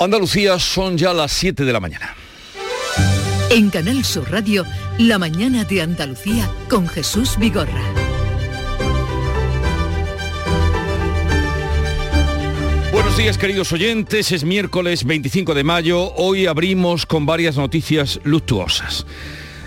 Andalucía son ya las 7 de la mañana. En Canal Sur Radio, La mañana de Andalucía con Jesús Vigorra. Buenos días queridos oyentes, es miércoles 25 de mayo, hoy abrimos con varias noticias luctuosas.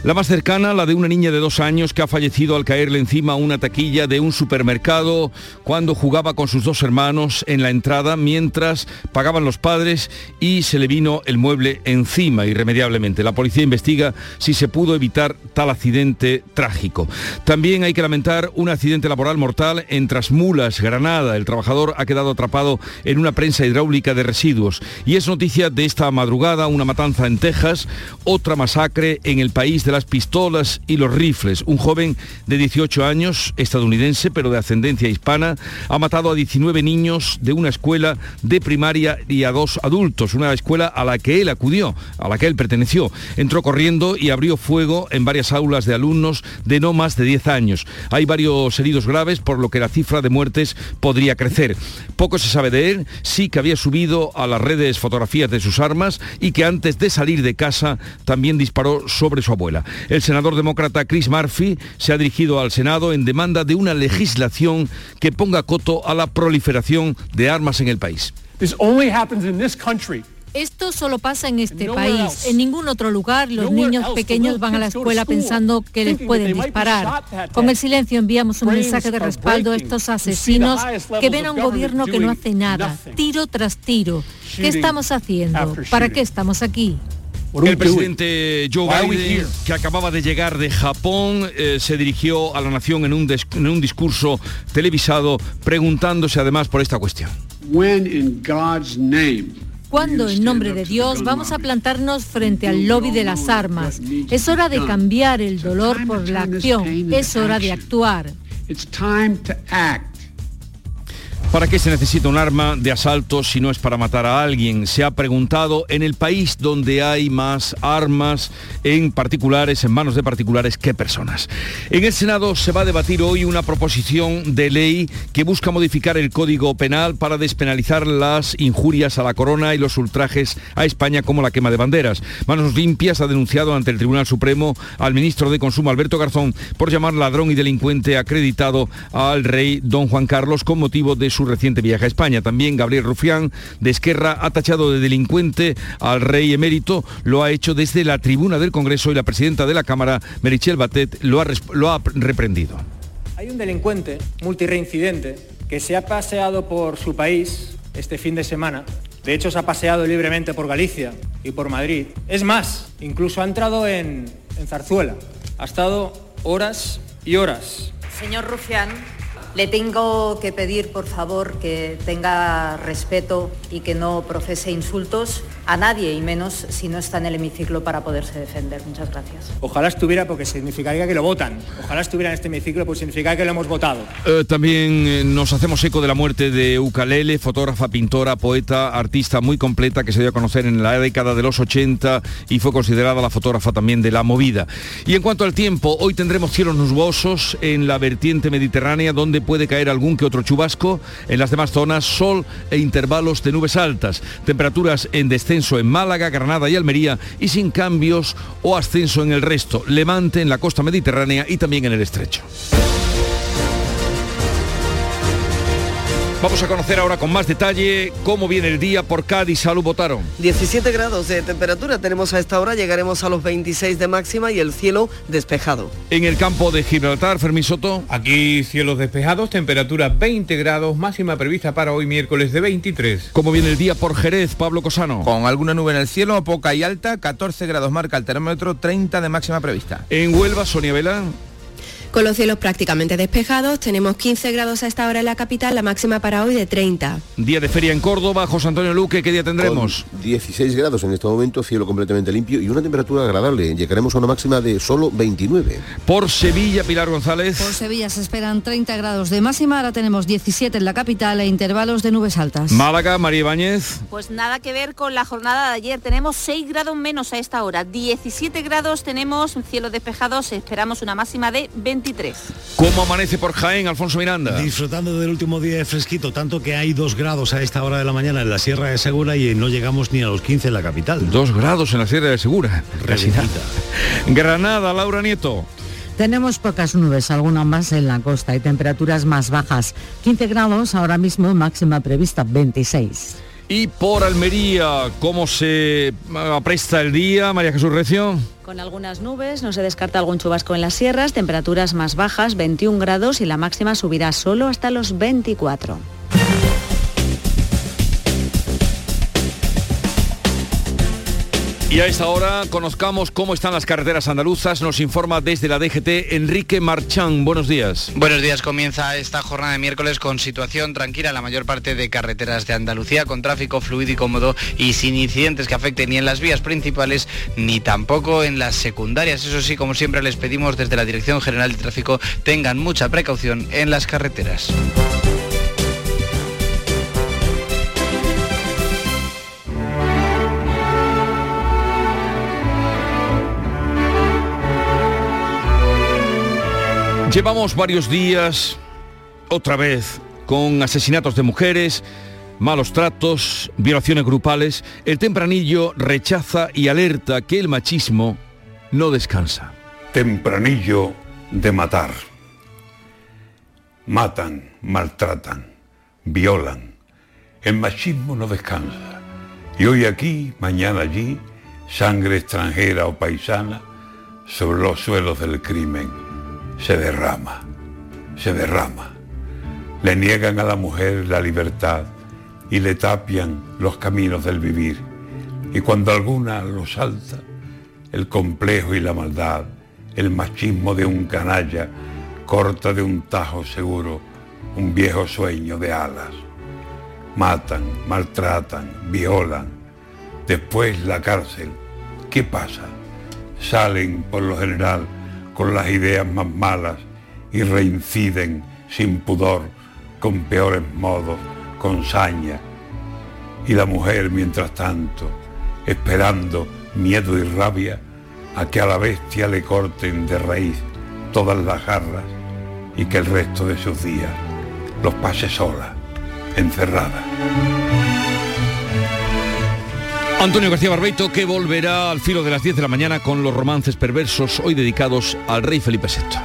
La más cercana, la de una niña de dos años que ha fallecido al caerle encima una taquilla de un supermercado cuando jugaba con sus dos hermanos en la entrada mientras pagaban los padres y se le vino el mueble encima irremediablemente. La policía investiga si se pudo evitar tal accidente trágico. También hay que lamentar un accidente laboral mortal en Trasmulas, Granada. El trabajador ha quedado atrapado en una prensa hidráulica de residuos. Y es noticia de esta madrugada una matanza en Texas, otra masacre en el país de las pistolas y los rifles. Un joven de 18 años, estadounidense, pero de ascendencia hispana, ha matado a 19 niños de una escuela de primaria y a dos adultos, una escuela a la que él acudió, a la que él perteneció. Entró corriendo y abrió fuego en varias aulas de alumnos de no más de 10 años. Hay varios heridos graves, por lo que la cifra de muertes podría crecer. Poco se sabe de él, sí que había subido a las redes fotografías de sus armas y que antes de salir de casa también disparó sobre su abuela. El senador demócrata Chris Murphy se ha dirigido al Senado en demanda de una legislación que ponga coto a la proliferación de armas en el país. Esto solo pasa en este país. En ningún otro lugar los niños pequeños van a la escuela pensando que les pueden disparar. Con el silencio enviamos un mensaje de respaldo a estos asesinos que ven a un gobierno que no hace nada, tiro tras tiro. ¿Qué estamos haciendo? ¿Para qué estamos aquí? El presidente Joe Biden, que acababa de llegar de Japón, eh, se dirigió a la nación en un, en un discurso televisado preguntándose además por esta cuestión. ¿Cuándo en nombre de Dios vamos a plantarnos frente al lobby de las armas? Es hora de cambiar el dolor por la acción, es hora de actuar. ¿Para qué se necesita un arma de asalto si no es para matar a alguien? Se ha preguntado en el país donde hay más armas en particulares, en manos de particulares, que personas. En el Senado se va a debatir hoy una proposición de ley que busca modificar el Código Penal para despenalizar las injurias a la corona y los ultrajes a España como la quema de banderas. Manos Limpias ha denunciado ante el Tribunal Supremo al ministro de Consumo, Alberto Garzón, por llamar ladrón y delincuente acreditado al rey don Juan Carlos con motivo de su reciente viaje a España. También Gabriel Rufián de Esquerra ha tachado de delincuente al rey emérito. Lo ha hecho desde la tribuna del Congreso y la presidenta de la Cámara, Merichel Batet, lo ha, lo ha reprendido. Hay un delincuente multireincidente que se ha paseado por su país este fin de semana. De hecho, se ha paseado libremente por Galicia y por Madrid. Es más, incluso ha entrado en, en Zarzuela. Ha estado horas y horas. Señor Rufián, le tengo que pedir, por favor, que tenga respeto y que no profese insultos a nadie, y menos si no está en el hemiciclo para poderse defender. Muchas gracias. Ojalá estuviera porque significaría que lo votan. Ojalá estuviera en este hemiciclo porque significaría que lo hemos votado. Eh, también eh, nos hacemos eco de la muerte de Ucalele, fotógrafa, pintora, poeta, artista muy completa que se dio a conocer en la década de los 80 y fue considerada la fotógrafa también de la movida. Y en cuanto al tiempo, hoy tendremos cielos nubosos en la vertiente mediterránea donde puede caer algún que otro chubasco. En las demás zonas, sol e intervalos de nubes altas. Temperaturas en descenso en Málaga, Granada y Almería y sin cambios o ascenso en el resto. Levante en la costa mediterránea y también en el estrecho. Vamos a conocer ahora con más detalle cómo viene el día por Cádiz. Salud, votaron. 17 grados de temperatura tenemos a esta hora, llegaremos a los 26 de máxima y el cielo despejado. En el campo de Gibraltar, Fermín Soto. Aquí cielos despejados, temperatura 20 grados, máxima prevista para hoy miércoles de 23. ¿Cómo viene el día por Jerez, Pablo Cosano? Con alguna nube en el cielo, poca y alta, 14 grados marca el termómetro, 30 de máxima prevista. En Huelva, Sonia Vela. Con los cielos prácticamente despejados, tenemos 15 grados a esta hora en la capital, la máxima para hoy de 30. Día de feria en Córdoba, José Antonio Luque, ¿qué día tendremos? Con 16 grados en este momento, cielo completamente limpio y una temperatura agradable. Llegaremos a una máxima de solo 29. Por Sevilla, Pilar González. Por Sevilla se esperan 30 grados de máxima, ahora tenemos 17 en la capital e intervalos de nubes altas. Málaga, María Ibáñez. Pues nada que ver con la jornada de ayer, tenemos 6 grados menos a esta hora, 17 grados tenemos, cielo despejado, esperamos una máxima de 20 23. ¿Cómo amanece por Jaén, Alfonso Miranda? Disfrutando del último día de fresquito, tanto que hay dos grados a esta hora de la mañana en la Sierra de Segura y no llegamos ni a los 15 en la capital. Dos grados en la Sierra de Segura. Granada, Laura Nieto. Tenemos pocas nubes, algunas más en la costa y temperaturas más bajas. 15 grados ahora mismo, máxima prevista 26. Y por Almería, ¿cómo se apresta el día, María Jesús Recio? Con algunas nubes, no se descarta algún chubasco en las sierras, temperaturas más bajas, 21 grados y la máxima subirá solo hasta los 24. Y a esta hora conozcamos cómo están las carreteras andaluzas. Nos informa desde la DGT Enrique Marchán. Buenos días. Buenos días. Comienza esta jornada de miércoles con situación tranquila la mayor parte de carreteras de Andalucía, con tráfico fluido y cómodo y sin incidentes que afecten ni en las vías principales ni tampoco en las secundarias. Eso sí, como siempre les pedimos desde la Dirección General de Tráfico, tengan mucha precaución en las carreteras. Llevamos varios días, otra vez, con asesinatos de mujeres, malos tratos, violaciones grupales. El tempranillo rechaza y alerta que el machismo no descansa. Tempranillo de matar. Matan, maltratan, violan. El machismo no descansa. Y hoy aquí, mañana allí, sangre extranjera o paisana sobre los suelos del crimen se derrama, se derrama. Le niegan a la mujer la libertad y le tapian los caminos del vivir. Y cuando alguna lo salta, el complejo y la maldad, el machismo de un canalla, corta de un tajo seguro un viejo sueño de alas. Matan, maltratan, violan. Después la cárcel. ¿Qué pasa? Salen por lo general con las ideas más malas y reinciden sin pudor, con peores modos, con saña. Y la mujer, mientras tanto, esperando miedo y rabia a que a la bestia le corten de raíz todas las garras y que el resto de sus días los pase sola, encerrada. Antonio García Barbeito que volverá al filo de las 10 de la mañana con los romances perversos hoy dedicados al rey Felipe VI.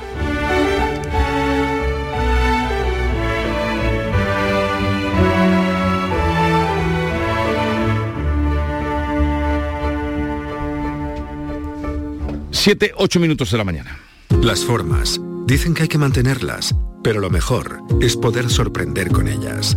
Siete, ocho minutos de la mañana. Las formas. Dicen que hay que mantenerlas, pero lo mejor es poder sorprender con ellas.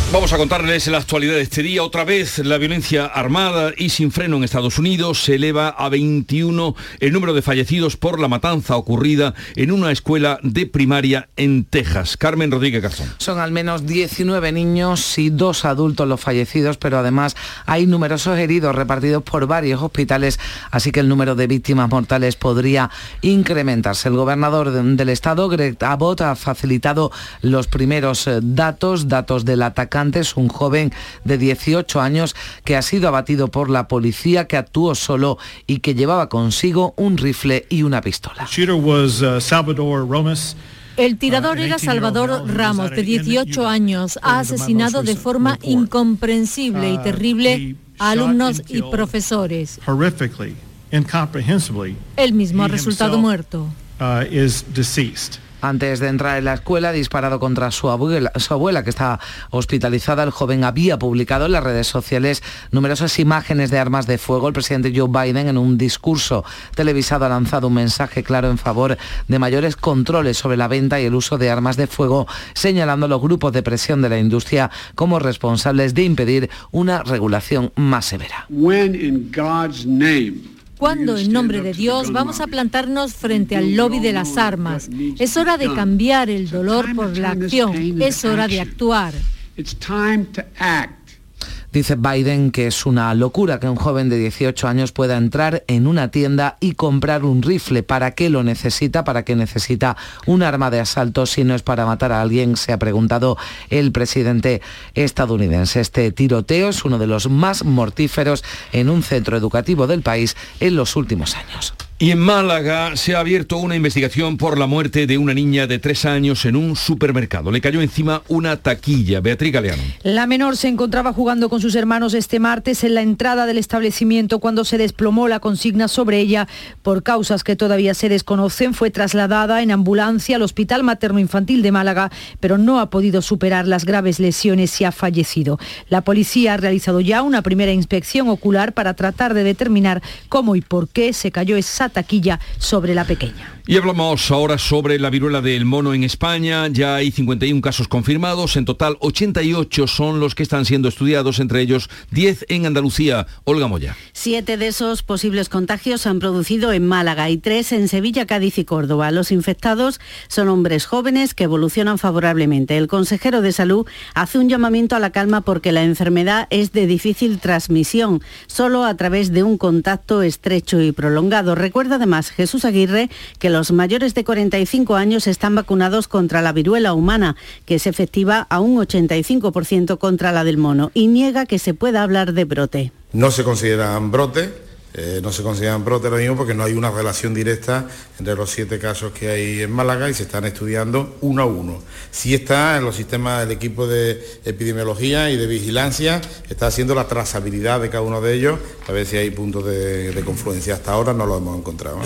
Vamos a contarles la actualidad de este día. Otra vez la violencia armada y sin freno en Estados Unidos se eleva a 21 el número de fallecidos por la matanza ocurrida en una escuela de primaria en Texas. Carmen Rodríguez Garzón. Son al menos 19 niños y dos adultos los fallecidos, pero además hay numerosos heridos repartidos por varios hospitales, así que el número de víctimas mortales podría incrementarse. El gobernador del estado, Greg Abbott, ha facilitado los primeros eh, datos, datos del atacante un joven de 18 años que ha sido abatido por la policía, que actuó solo y que llevaba consigo un rifle y una pistola. El tirador era Salvador Ramos, de 18 años. Ha asesinado de forma incomprensible y terrible a alumnos y profesores. Él mismo ha resultado muerto. Antes de entrar en la escuela, disparado contra su abuela, que está hospitalizada. El joven había publicado en las redes sociales numerosas imágenes de armas de fuego. El presidente Joe Biden, en un discurso televisado, ha lanzado un mensaje claro en favor de mayores controles sobre la venta y el uso de armas de fuego, señalando los grupos de presión de la industria como responsables de impedir una regulación más severa. Cuando en nombre de Dios vamos a plantarnos frente al lobby de las armas. Es hora de cambiar el dolor por la acción. Es hora de actuar. Dice Biden que es una locura que un joven de 18 años pueda entrar en una tienda y comprar un rifle. ¿Para qué lo necesita? ¿Para qué necesita un arma de asalto si no es para matar a alguien? Se ha preguntado el presidente estadounidense. Este tiroteo es uno de los más mortíferos en un centro educativo del país en los últimos años. Y en Málaga se ha abierto una investigación por la muerte de una niña de tres años en un supermercado. Le cayó encima una taquilla. Beatriz Galeano. La menor se encontraba jugando con sus hermanos este martes en la entrada del establecimiento cuando se desplomó la consigna sobre ella por causas que todavía se desconocen. Fue trasladada en ambulancia al Hospital Materno Infantil de Málaga, pero no ha podido superar las graves lesiones y ha fallecido. La policía ha realizado ya una primera inspección ocular para tratar de determinar cómo y por qué se cayó esa taquilla sobre la pequeña. Y hablamos ahora sobre la viruela del mono en España. Ya hay 51 casos confirmados. En total, 88 son los que están siendo estudiados, entre ellos 10 en Andalucía. Olga Moya. Siete de esos posibles contagios se han producido en Málaga y tres en Sevilla, Cádiz y Córdoba. Los infectados son hombres jóvenes que evolucionan favorablemente. El consejero de salud hace un llamamiento a la calma porque la enfermedad es de difícil transmisión, solo a través de un contacto estrecho y prolongado. Recuerda además Jesús Aguirre que los mayores de 45 años están vacunados contra la viruela humana, que es efectiva a un 85% contra la del mono, y niega que se pueda hablar de brote. No se consideran brote. Eh, no se consideran brote lo mismo porque no hay una relación directa entre los siete casos que hay en Málaga y se están estudiando uno a uno. Sí está en los sistemas del equipo de epidemiología y de vigilancia, está haciendo la trazabilidad de cada uno de ellos, a ver si hay puntos de, de confluencia. Hasta ahora no lo hemos encontrado.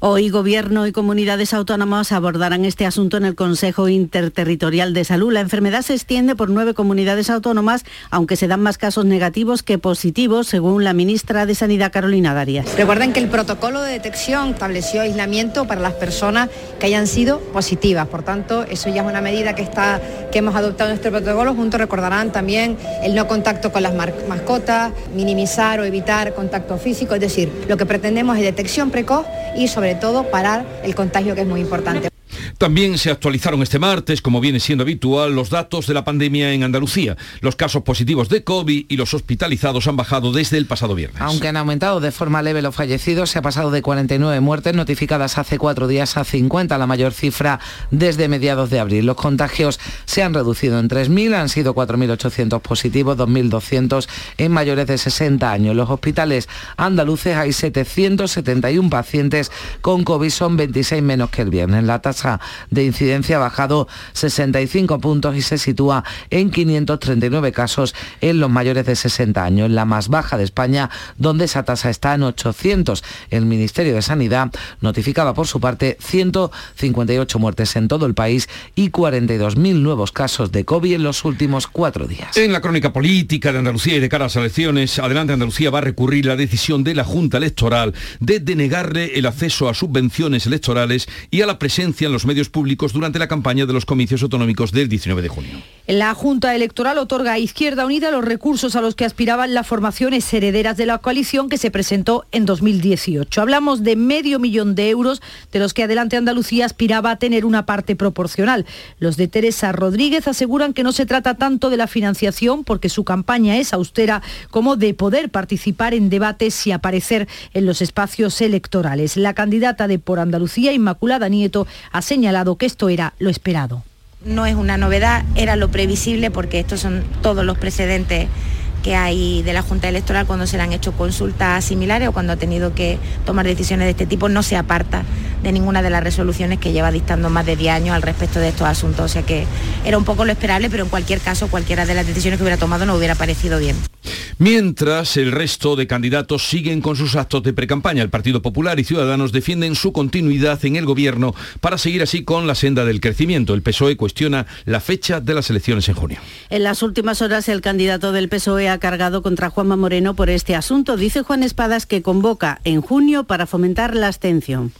Hoy Gobierno y comunidades autónomas abordarán este asunto en el Consejo Interterritorial de Salud. La enfermedad se extiende por nueve comunidades autónomas, aunque se dan más casos negativos que positivos, según la ministra de Sanidad Carolina Darias. Recuerden que el protocolo de detección estableció aislamiento para las personas que hayan sido positivas. Por tanto, eso ya es una medida que, está, que hemos adoptado en nuestro protocolo. Juntos recordarán también el no contacto con las mascotas, minimizar o evitar contacto físico. Es decir, lo que pretendemos es detección precoz y sobre todo parar el contagio que es muy importante. También se actualizaron este martes, como viene siendo habitual, los datos de la pandemia en Andalucía. Los casos positivos de COVID y los hospitalizados han bajado desde el pasado viernes. Aunque han aumentado de forma leve los fallecidos, se ha pasado de 49 muertes notificadas hace cuatro días a 50, la mayor cifra desde mediados de abril. Los contagios se han reducido en 3.000, han sido 4.800 positivos, 2.200 en mayores de 60 años. En los hospitales andaluces hay 771 pacientes con COVID, son 26 menos que el viernes. De incidencia ha bajado 65 puntos y se sitúa en 539 casos en los mayores de 60 años, la más baja de España, donde esa tasa está en 800. El Ministerio de Sanidad notificaba por su parte 158 muertes en todo el país y 42.000 nuevos casos de COVID en los últimos cuatro días. En la crónica política de Andalucía y de cara a las elecciones, Adelante Andalucía va a recurrir la decisión de la Junta Electoral de denegarle el acceso a subvenciones electorales y a la presencia en los medios públicos durante la campaña de los comicios autonómicos del 19 de junio. La Junta Electoral otorga a Izquierda Unida los recursos a los que aspiraban las formaciones herederas de la coalición que se presentó en 2018. Hablamos de medio millón de euros de los que Adelante Andalucía aspiraba a tener una parte proporcional. Los de Teresa Rodríguez aseguran que no se trata tanto de la financiación porque su campaña es austera como de poder participar en debates y aparecer en los espacios electorales. La candidata de Por Andalucía, Inmaculada Nieto, ha señalado que esto era lo esperado. No es una novedad, era lo previsible porque estos son todos los precedentes que hay de la Junta Electoral cuando se le han hecho consultas similares o cuando ha tenido que tomar decisiones de este tipo, no se aparta de ninguna de las resoluciones que lleva dictando más de 10 años al respecto de estos asuntos. O sea que era un poco lo esperable, pero en cualquier caso cualquiera de las decisiones que hubiera tomado no hubiera parecido bien. Mientras el resto de candidatos siguen con sus actos de precampaña, el Partido Popular y Ciudadanos defienden su continuidad en el gobierno para seguir así con la senda del crecimiento. El PSOE cuestiona la fecha de las elecciones en junio. En las últimas horas el candidato del PSOE ha cargado contra Juanma Moreno por este asunto. Dice Juan Espadas que convoca en junio para fomentar la abstención.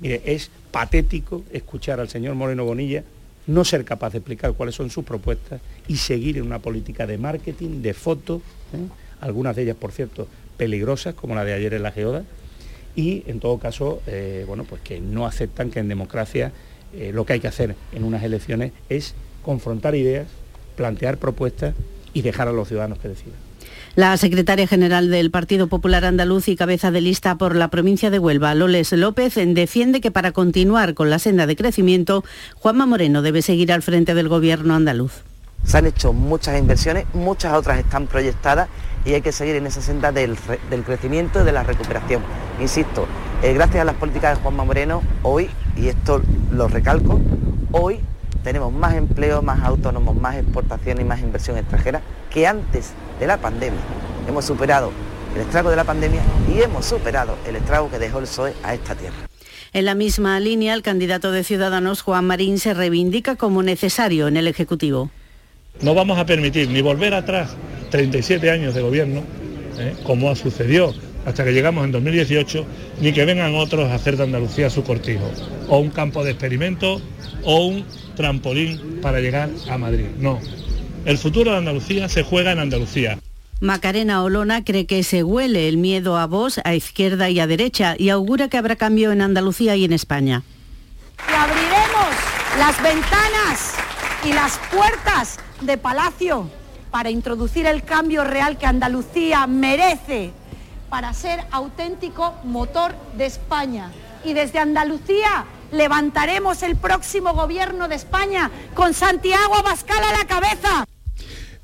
Mire, es patético escuchar al señor Moreno Bonilla no ser capaz de explicar cuáles son sus propuestas y seguir en una política de marketing, de fotos, ¿eh? algunas de ellas, por cierto, peligrosas, como la de ayer en la Geoda, y en todo caso, eh, bueno, pues que no aceptan que en democracia eh, lo que hay que hacer en unas elecciones es confrontar ideas, plantear propuestas y dejar a los ciudadanos que decidan. La secretaria general del Partido Popular Andaluz y cabeza de lista por la provincia de Huelva, Loles López, defiende que para continuar con la senda de crecimiento, Juanma Moreno debe seguir al frente del gobierno andaluz. Se han hecho muchas inversiones, muchas otras están proyectadas y hay que seguir en esa senda del, crecimiento y de la recuperación. Insisto, eh, gracias a las políticas de Juanma Moreno, hoy, y esto lo recalco, hoy tenemos más empleo, más autónomos, más exportación y más inversión extranjera que antes de la pandemia. Hemos superado el estrago de la pandemia y hemos superado el estrago que dejó el PSOE a esta tierra. En la misma línea, el candidato de Ciudadanos, Juan Marín, se reivindica como necesario en el Ejecutivo. No vamos a permitir ni volver atrás 37 años de gobierno, ¿eh? como sucedió hasta que llegamos en 2018, ni que vengan otros a hacer de Andalucía su cortijo, o un campo de experimento, o un trampolín para llegar a Madrid. No, el futuro de Andalucía se juega en Andalucía. Macarena Olona cree que se huele el miedo a vos a izquierda y a derecha y augura que habrá cambio en Andalucía y en España. Y abriremos las ventanas y las puertas de Palacio para introducir el cambio real que Andalucía merece para ser auténtico motor de España. Y desde Andalucía levantaremos el próximo gobierno de España con Santiago Abascal a la cabeza.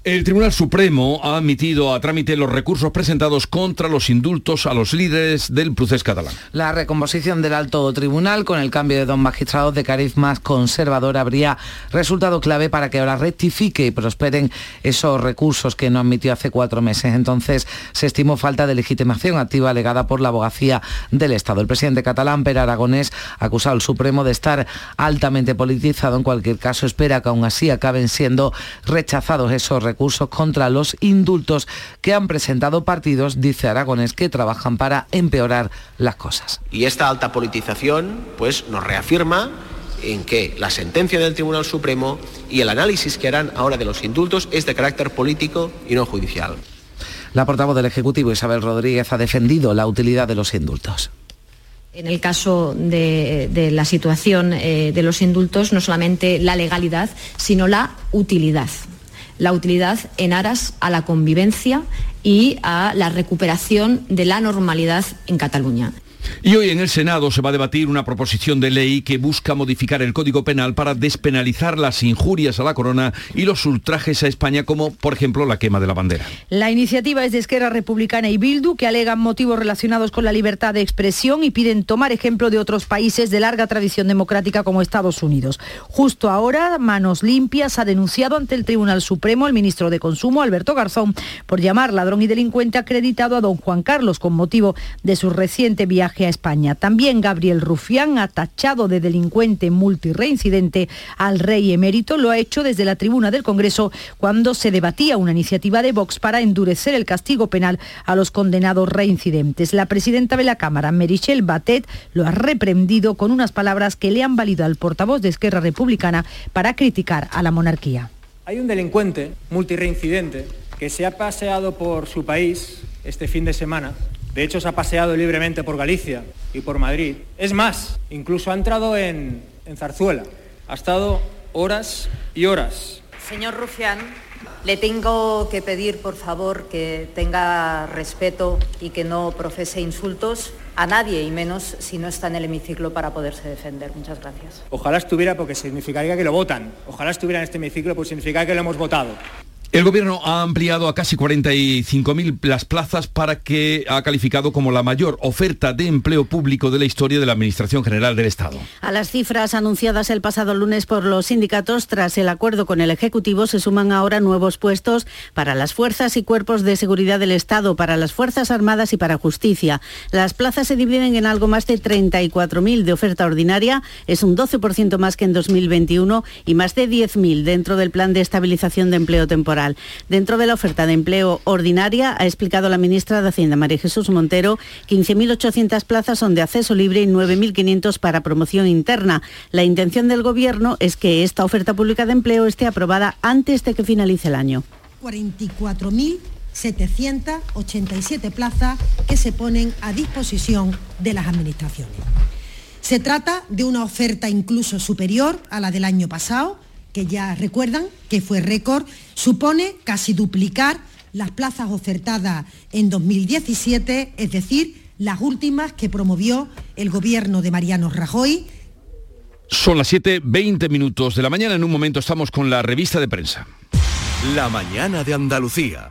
El Tribunal Supremo ha admitido a trámite los recursos presentados contra los indultos a los líderes del procés catalán. La recomposición del alto tribunal con el cambio de dos magistrados de cariz más conservador habría resultado clave para que ahora rectifique y prosperen esos recursos que no admitió hace cuatro meses. Entonces se estimó falta de legitimación activa alegada por la abogacía del Estado. El presidente catalán, Per Aragonés, ha acusado al Supremo de estar altamente politizado. En cualquier caso, espera que aún así acaben siendo rechazados esos recursos recursos contra los indultos que han presentado partidos, dice Aragones, que trabajan para empeorar las cosas. Y esta alta politización pues, nos reafirma en que la sentencia del Tribunal Supremo y el análisis que harán ahora de los indultos es de carácter político y no judicial. La portavoz del Ejecutivo, Isabel Rodríguez, ha defendido la utilidad de los indultos. En el caso de, la situación eh, de los indultos, no solamente la legalidad, sino la utilidad la utilidad en aras a la convivencia y a la recuperación de la normalidad en Cataluña. Y hoy en el Senado se va a debatir una proposición de ley que busca modificar el Código Penal para despenalizar las injurias a la corona y los ultrajes a España, como por ejemplo la quema de la bandera. La iniciativa es de Esquerra Republicana y Bildu, que alegan motivos relacionados con la libertad de expresión y piden tomar ejemplo de otros países de larga tradición democrática como Estados Unidos. Justo ahora, Manos Limpias ha denunciado ante el Tribunal Supremo al ministro de Consumo, Alberto Garzón, por llamar ladrón y delincuente acreditado a don Juan Carlos con motivo de su reciente viaje a España. También Gabriel Rufián ha tachado de delincuente multireincidente al rey emérito. Lo ha hecho desde la tribuna del Congreso cuando se debatía una iniciativa de Vox para endurecer el castigo penal a los condenados reincidentes. La presidenta de la Cámara, Merichel Batet, lo ha reprendido con unas palabras que le han valido al portavoz de Esquerra Republicana para criticar a la monarquía. Hay un delincuente multireincidente que se ha paseado por su país este fin de semana de hecho, se ha paseado libremente por Galicia y por Madrid. Es más, incluso ha entrado en, Zarzuela. Ha estado horas y horas. Señor Rufián, le tengo que pedir, por favor, que tenga respeto y que no profese insultos a nadie, y menos si no está en el hemiciclo para poderse defender. Muchas gracias. Ojalá estuviera porque significaría que lo votan. Ojalá estuviera en este hemiciclo porque significaría que lo hemos votado. El gobierno ha ampliado a casi 45.000 las plazas para que ha calificado como la mayor oferta de empleo público de la historia de la Administración General del Estado. A las cifras anunciadas el pasado lunes por los sindicatos tras el acuerdo con el Ejecutivo se suman ahora nuevos puestos para las fuerzas y cuerpos de seguridad del Estado, para las Fuerzas Armadas y para Justicia. Las plazas se dividen en algo más de 34.000 de oferta ordinaria, es un 12% más que en 2021 y más de 10.000 dentro del plan de estabilización de empleo temporal. Dentro de la oferta de empleo ordinaria, ha explicado la ministra de Hacienda, María Jesús Montero, 15.800 plazas son de acceso libre y 9.500 para promoción interna. La intención del Gobierno es que esta oferta pública de empleo esté aprobada antes de que finalice el año. 44.787 plazas que se ponen a disposición de las administraciones. Se trata de una oferta incluso superior a la del año pasado, que ya recuerdan que fue récord, supone casi duplicar las plazas ofertadas en 2017, es decir, las últimas que promovió el gobierno de Mariano Rajoy. Son las 7.20 minutos de la mañana. En un momento estamos con la revista de prensa. La mañana de Andalucía.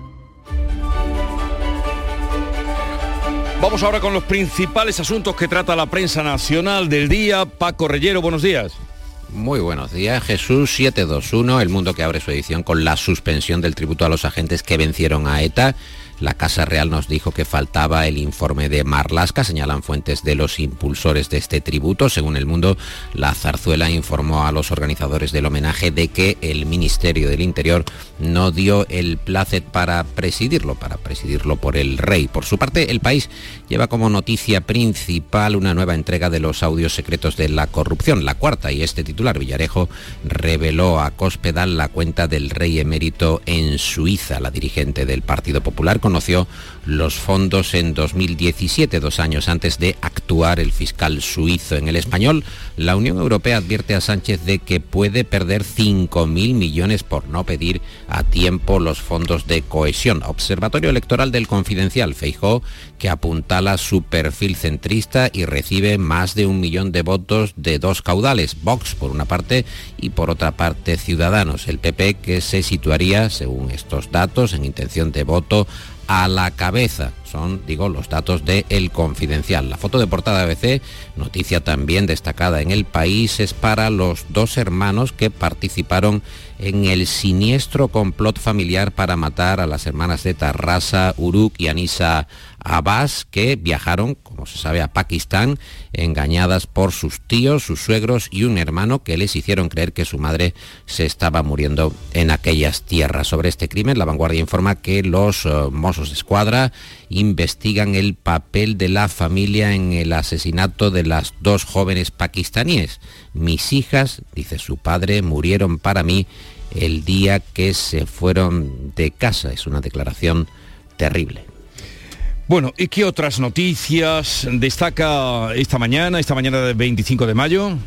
Vamos ahora con los principales asuntos que trata la prensa nacional del día. Paco Reyero, buenos días. Muy buenos días, Jesús 721, el mundo que abre su edición con la suspensión del tributo a los agentes que vencieron a ETA la Casa Real nos dijo que faltaba el informe de Marlasca, señalan fuentes de los impulsores de este tributo. Según el mundo, la zarzuela informó a los organizadores del homenaje de que el Ministerio del Interior no dio el placet para presidirlo, para presidirlo por el rey. Por su parte, el país lleva como noticia principal una nueva entrega de los audios secretos de la corrupción, la cuarta, y este titular Villarejo reveló a Cospedal la cuenta del rey emérito en Suiza. La dirigente del Partido Popular conoció los fondos en 2017, dos años antes de actuar el fiscal suizo. En el español, la Unión Europea advierte a Sánchez de que puede perder 5.000 millones por no pedir a tiempo los fondos de cohesión. Observatorio Electoral del Confidencial Feijó, que apuntala su perfil centrista y recibe más de un millón de votos de dos caudales, Vox por una parte y por otra parte Ciudadanos. El PP que se situaría, según estos datos, en intención de voto a la cabeza. Son, digo, los datos de El Confidencial. La foto de portada ABC, noticia también destacada en el país, es para los dos hermanos que participaron en el siniestro complot familiar para matar a las hermanas de Tarrasa, Uruk y Anisa Abbas, que viajaron, como se sabe, a Pakistán, engañadas por sus tíos, sus suegros y un hermano que les hicieron creer que su madre se estaba muriendo en aquellas tierras. Sobre este crimen, la vanguardia informa que los uh, Mossos de Escuadra investigan el papel de la familia en el asesinato de las dos jóvenes pakistaníes. Mis hijas, dice su padre, murieron para mí el día que se fueron de casa. Es una declaración terrible. Bueno, ¿y qué otras noticias destaca esta mañana, esta mañana del 25 de mayo?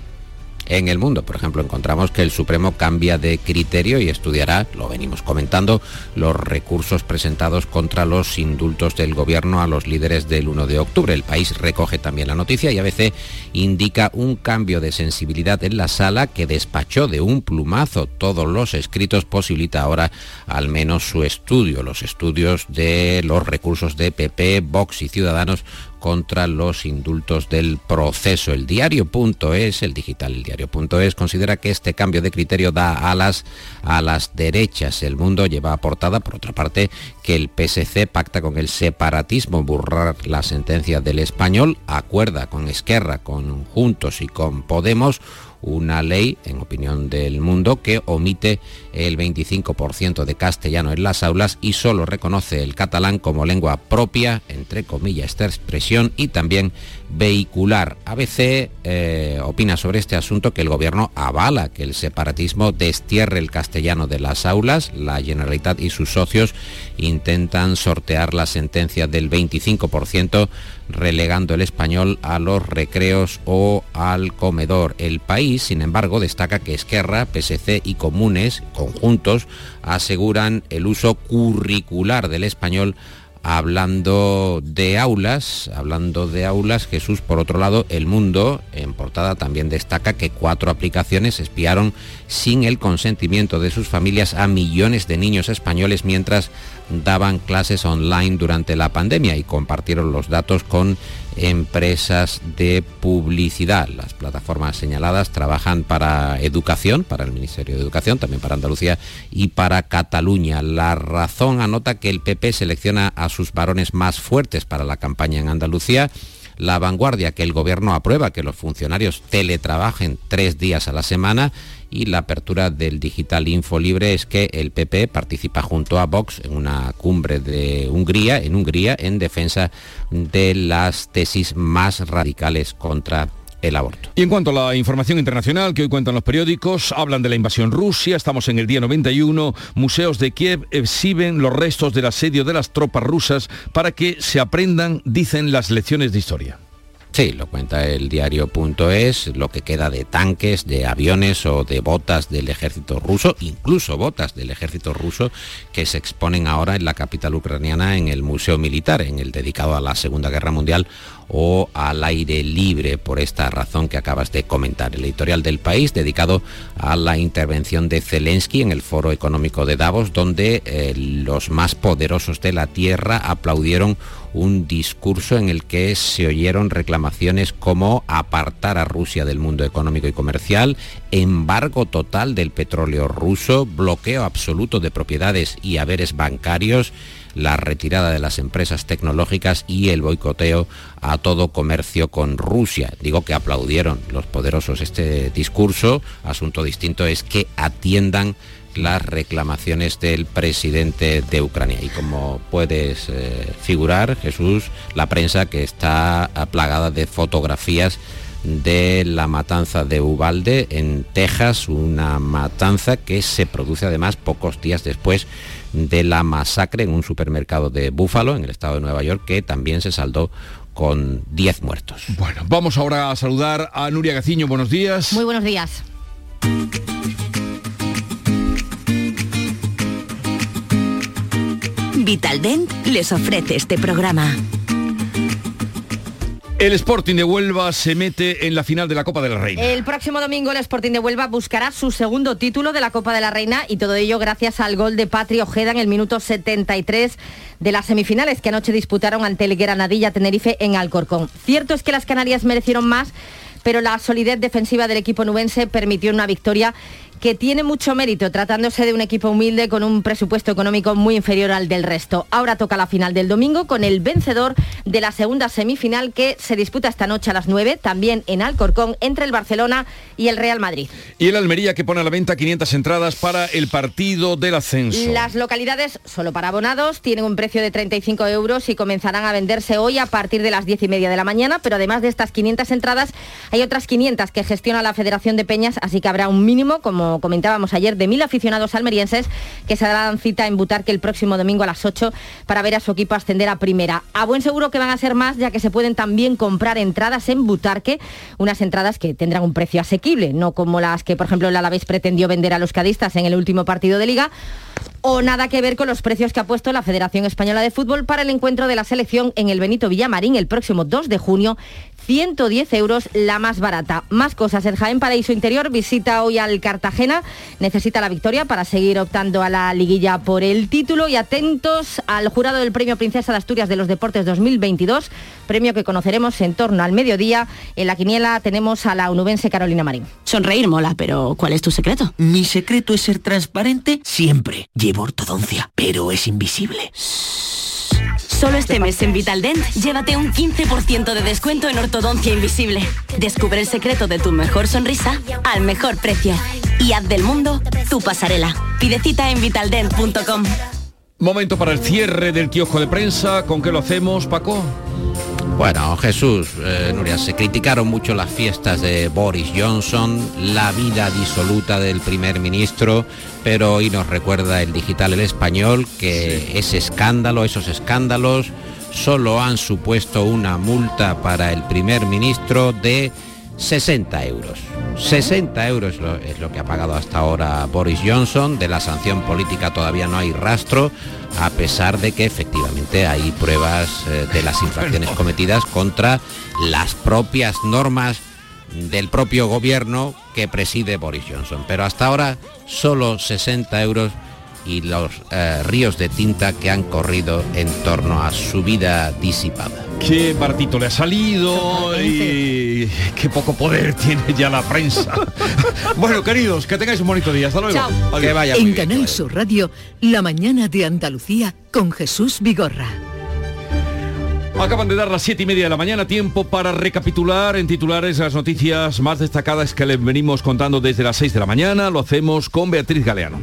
En el mundo. Por ejemplo, encontramos que el Supremo cambia de criterio y estudiará, lo venimos comentando, los recursos presentados contra los indultos del gobierno a los líderes del 1 de octubre. El país recoge también la noticia y a veces indica un cambio de sensibilidad en la sala que despachó de un plumazo todos los escritos, posibilita ahora al menos su estudio, los estudios de los recursos de PP, Vox y Ciudadanos contra los indultos del proceso. El diario.es, el digital el diario.es, considera que este cambio de criterio da alas a las derechas. El mundo lleva a portada, por otra parte, que el PSC pacta con el separatismo, burrar la sentencia del español, acuerda con Esquerra, con Juntos y con Podemos una ley, en opinión del mundo, que omite el 25% de castellano en las aulas y solo reconoce el catalán como lengua propia, entre comillas, expresión, y también vehicular. ABC eh, opina sobre este asunto que el gobierno avala que el separatismo destierre el castellano de las aulas. La Generalitat y sus socios intentan sortear la sentencia del 25% relegando el español a los recreos o al comedor. El país, sin embargo, destaca que Esquerra, PSC y Comunes, conjuntos, aseguran el uso curricular del español hablando de aulas, hablando de aulas, Jesús, por otro lado, El Mundo, en portada, también destaca que cuatro aplicaciones espiaron sin el consentimiento de sus familias a millones de niños españoles mientras daban clases online durante la pandemia y compartieron los datos con empresas de publicidad. Las plataformas señaladas trabajan para educación, para el Ministerio de Educación, también para Andalucía y para Cataluña. La razón anota que el PP selecciona a sus varones más fuertes para la campaña en Andalucía la vanguardia que el gobierno aprueba que los funcionarios teletrabajen tres días a la semana y la apertura del digital Info Libre es que el PP participa junto a Vox en una cumbre de Hungría, en Hungría, en defensa de las tesis más radicales contra el aborto. Y en cuanto a la información internacional que hoy cuentan los periódicos, hablan de la invasión Rusia, estamos en el día 91, museos de Kiev exhiben los restos del asedio de las tropas rusas para que se aprendan, dicen, las lecciones de historia. Sí, lo cuenta el diario.es, lo que queda de tanques, de aviones o de botas del ejército ruso, incluso botas del ejército ruso que se exponen ahora en la capital ucraniana en el Museo Militar, en el dedicado a la Segunda Guerra Mundial o al aire libre por esta razón que acabas de comentar. El editorial del país dedicado a la intervención de Zelensky en el Foro Económico de Davos, donde eh, los más poderosos de la Tierra aplaudieron un discurso en el que se oyeron reclamaciones como apartar a Rusia del mundo económico y comercial, embargo total del petróleo ruso, bloqueo absoluto de propiedades y haberes bancarios, la retirada de las empresas tecnológicas y el boicoteo a todo comercio con Rusia. Digo que aplaudieron los poderosos este discurso. Asunto distinto es que atiendan las reclamaciones del presidente de Ucrania. Y como puedes eh, figurar, Jesús, la prensa que está plagada de fotografías de la matanza de Ubalde en Texas, una matanza que se produce además pocos días después de la masacre en un supermercado de Búfalo, en el estado de Nueva York, que también se saldó con 10 muertos. Bueno, vamos ahora a saludar a Nuria Gaciño. Buenos días. Muy buenos días. Vitaldent les ofrece este programa. El Sporting de Huelva se mete en la final de la Copa de la Reina. El próximo domingo el Sporting de Huelva buscará su segundo título de la Copa de la Reina y todo ello gracias al gol de Patri Ojeda en el minuto 73 de las semifinales que anoche disputaron ante el Granadilla Tenerife en Alcorcón. Cierto es que las Canarias merecieron más, pero la solidez defensiva del equipo nubense permitió una victoria que tiene mucho mérito tratándose de un equipo humilde con un presupuesto económico muy inferior al del resto. Ahora toca la final del domingo con el vencedor de la segunda semifinal que se disputa esta noche a las 9, también en Alcorcón, entre el Barcelona y el Real Madrid. Y el Almería que pone a la venta 500 entradas para el partido del ascenso. Las localidades, solo para abonados, tienen un precio de 35 euros y comenzarán a venderse hoy a partir de las 10 y media de la mañana, pero además de estas 500 entradas, hay otras 500 que gestiona la Federación de Peñas, así que habrá un mínimo, como comentábamos ayer, de mil aficionados almerienses que se darán cita en Butarque el próximo domingo a las 8 para ver a su equipo ascender a primera. A buen seguro que van a ser más, ya que se pueden también comprar entradas en Butarque, unas entradas que tendrán un precio asequible, no como las que, por ejemplo, el Alavés pretendió vender a los cadistas en el último partido de liga, o nada que ver con los precios que ha puesto la Federación Española de Fútbol para el encuentro de la selección en el Benito Villamarín el próximo 2 de junio 110 euros la más barata. Más cosas, el Jaén Paraíso Interior visita hoy al Cartagena, necesita la victoria para seguir optando a la liguilla por el título y atentos al jurado del Premio Princesa de Asturias de los Deportes 2022, premio que conoceremos en torno al mediodía. En la quiniela tenemos a la unubense Carolina Marín. Sonreír mola, pero ¿cuál es tu secreto? Mi secreto es ser transparente siempre. Llevo ortodoncia, pero es invisible. Solo este mes en Vitaldent, llévate un 15% de descuento en ortodoncia invisible. Descubre el secreto de tu mejor sonrisa al mejor precio. Y haz del mundo tu pasarela. Pide cita en vitaldent.com. Momento para el cierre del kiosco de prensa. ¿Con qué lo hacemos, Paco? Bueno, Jesús, eh, Nuria, se criticaron mucho las fiestas de Boris Johnson, la vida disoluta del primer ministro, pero hoy nos recuerda el digital El Español que ese escándalo, esos escándalos, solo han supuesto una multa para el primer ministro de 60 euros. 60 euros es lo que ha pagado hasta ahora Boris Johnson. De la sanción política todavía no hay rastro, a pesar de que efectivamente hay pruebas eh, de las infracciones cometidas contra las propias normas del propio gobierno que preside Boris Johnson. Pero hasta ahora solo 60 euros y los eh, ríos de tinta que han corrido en torno a su vida disipada. Qué baratito le ha salido y qué poco poder tiene ya la prensa. bueno, queridos, que tengáis un bonito día. Hasta luego. Adiós. Que vaya muy En bien. Canal Sur Radio, La mañana de Andalucía con Jesús Vigorra. Acaban de dar las siete y media de la mañana, tiempo para recapitular en titulares las noticias más destacadas que les venimos contando desde las 6 de la mañana. Lo hacemos con Beatriz Galeano.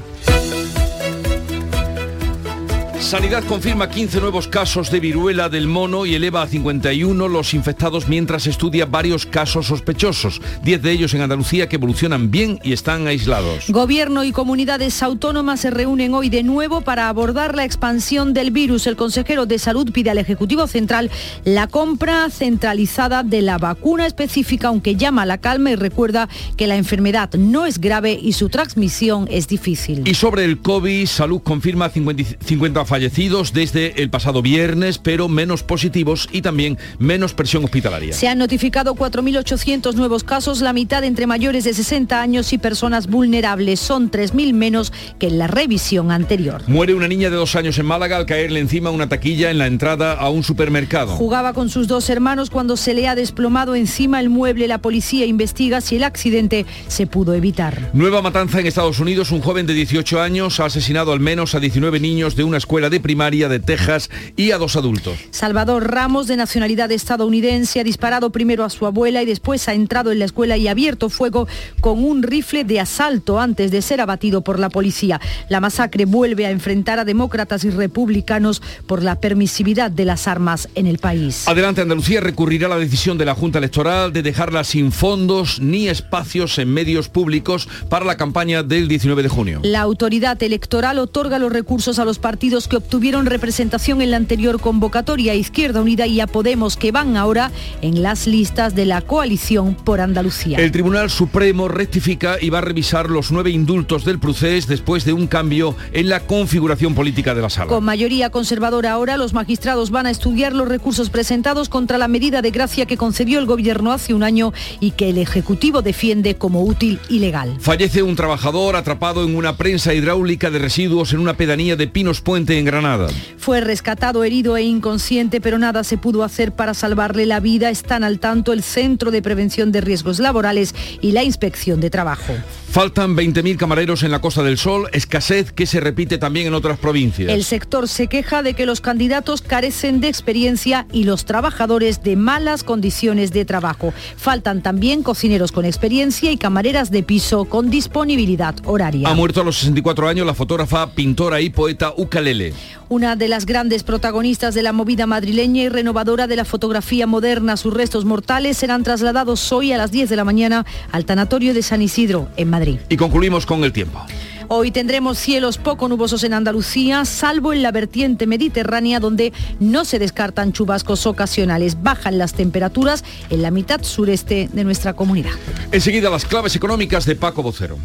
Sanidad confirma 15 nuevos casos de viruela del mono y eleva a 51 los infectados mientras estudia varios casos sospechosos, 10 de ellos en Andalucía que evolucionan bien y están aislados. Gobierno y comunidades autónomas se reúnen hoy de nuevo para abordar la expansión del virus. El consejero de Salud pide al Ejecutivo Central la compra centralizada de la vacuna específica, aunque llama a la calma y recuerda que la enfermedad no es grave y su transmisión es difícil. Y sobre el COVID, Salud confirma 50 50 fallecidos desde el pasado viernes, pero menos positivos y también menos presión hospitalaria. Se han notificado 4.800 nuevos casos, la mitad entre mayores de 60 años y personas vulnerables. Son 3.000 menos que en la revisión anterior. Muere una niña de dos años en Málaga al caerle encima una taquilla en la entrada a un supermercado. Jugaba con sus dos hermanos cuando se le ha desplomado encima el mueble. La policía investiga si el accidente se pudo evitar. Nueva matanza en Estados Unidos. Un joven de 18 años ha asesinado al menos a 19 niños de una escuela de primaria de Texas y a dos adultos. Salvador Ramos, de nacionalidad estadounidense, ha disparado primero a su abuela y después ha entrado en la escuela y ha abierto fuego con un rifle de asalto antes de ser abatido por la policía. La masacre vuelve a enfrentar a demócratas y republicanos por la permisividad de las armas en el país. Adelante Andalucía recurrirá a la decisión de la Junta Electoral de dejarla sin fondos ni espacios en medios públicos para la campaña del 19 de junio. La autoridad electoral otorga los recursos a los partidos que obtuvieron representación en la anterior convocatoria, Izquierda Unida y a Podemos, que van ahora en las listas de la coalición por Andalucía. El Tribunal Supremo rectifica y va a revisar los nueve indultos del procés después de un cambio en la configuración política de la sala. Con mayoría conservadora ahora, los magistrados van a estudiar los recursos presentados contra la medida de gracia que concedió el Gobierno hace un año y que el Ejecutivo defiende como útil y legal. Fallece un trabajador atrapado en una prensa hidráulica de residuos en una pedanía de Pinos Puente en Granada. Fue rescatado herido e inconsciente, pero nada se pudo hacer para salvarle la vida. Están al tanto el Centro de Prevención de Riesgos Laborales y la Inspección de Trabajo. Faltan 20.000 camareros en la Costa del Sol, escasez que se repite también en otras provincias. El sector se queja de que los candidatos carecen de experiencia y los trabajadores de malas condiciones de trabajo. Faltan también cocineros con experiencia y camareras de piso con disponibilidad horaria. Ha muerto a los 64 años la fotógrafa, pintora y poeta Ukalele. Una de las grandes protagonistas de la movida madrileña y renovadora de la fotografía moderna, sus restos mortales serán trasladados hoy a las 10 de la mañana al tanatorio de San Isidro, en Madrid. Y concluimos con el tiempo. Hoy tendremos cielos poco nubosos en Andalucía, salvo en la vertiente mediterránea donde no se descartan chubascos ocasionales. Bajan las temperaturas en la mitad sureste de nuestra comunidad. Enseguida las claves económicas de Paco Vocero.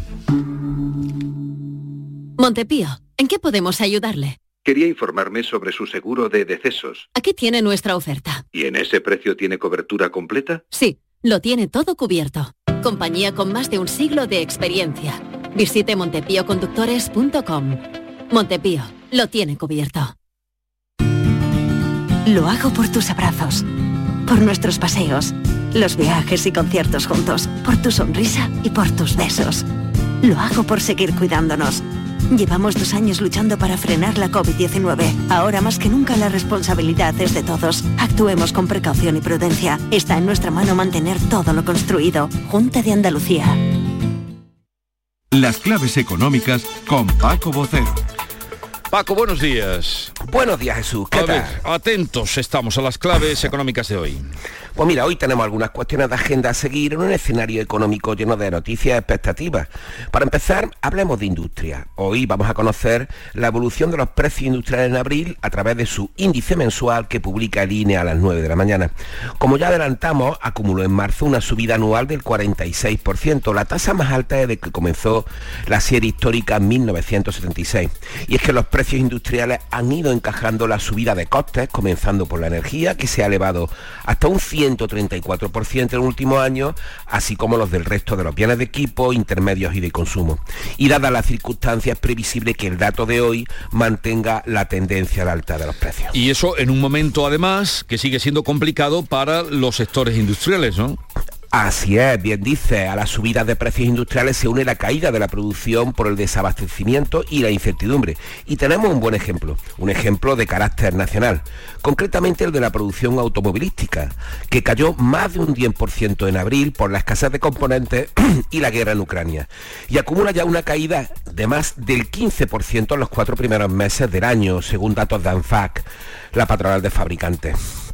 Montepío, ¿en qué podemos ayudarle? Quería informarme sobre su seguro de decesos. Aquí tiene nuestra oferta. ¿Y en ese precio tiene cobertura completa? Sí, lo tiene todo cubierto. Compañía con más de un siglo de experiencia. Visite montepíoconductores.com. Montepío, lo tiene cubierto. Lo hago por tus abrazos, por nuestros paseos, los viajes y conciertos juntos, por tu sonrisa y por tus besos. Lo hago por seguir cuidándonos, Llevamos dos años luchando para frenar la COVID-19. Ahora más que nunca la responsabilidad es de todos. Actuemos con precaución y prudencia. Está en nuestra mano mantener todo lo construido. Junta de Andalucía. Las claves económicas con Paco Bocero. Paco, buenos días. Buenos días, Jesús. ¿Qué A tal? ver, atentos estamos a las claves económicas de hoy. Pues mira, hoy tenemos algunas cuestiones de agenda a seguir en un escenario económico lleno de noticias y expectativas. Para empezar, hablemos de industria. Hoy vamos a conocer la evolución de los precios industriales en abril a través de su índice mensual que publica el INE a las 9 de la mañana. Como ya adelantamos, acumuló en marzo una subida anual del 46%, la tasa más alta desde que comenzó la serie histórica en 1976. Y es que los precios industriales han ido encajando la subida de costes, comenzando por la energía, que se ha elevado hasta un 134% en el último año, así como los del resto de los bienes de equipo, intermedios y de consumo. Y dadas las circunstancias, es previsible que el dato de hoy mantenga la tendencia al alta de los precios. Y eso en un momento además que sigue siendo complicado para los sectores industriales, ¿no? Así es, bien dice, a la subida de precios industriales se une la caída de la producción por el desabastecimiento y la incertidumbre. Y tenemos un buen ejemplo, un ejemplo de carácter nacional, concretamente el de la producción automovilística, que cayó más de un 10% en abril por la escasez de componentes y la guerra en Ucrania. Y acumula ya una caída de más del 15% en los cuatro primeros meses del año, según datos de ANFAC, la patronal de fabricantes.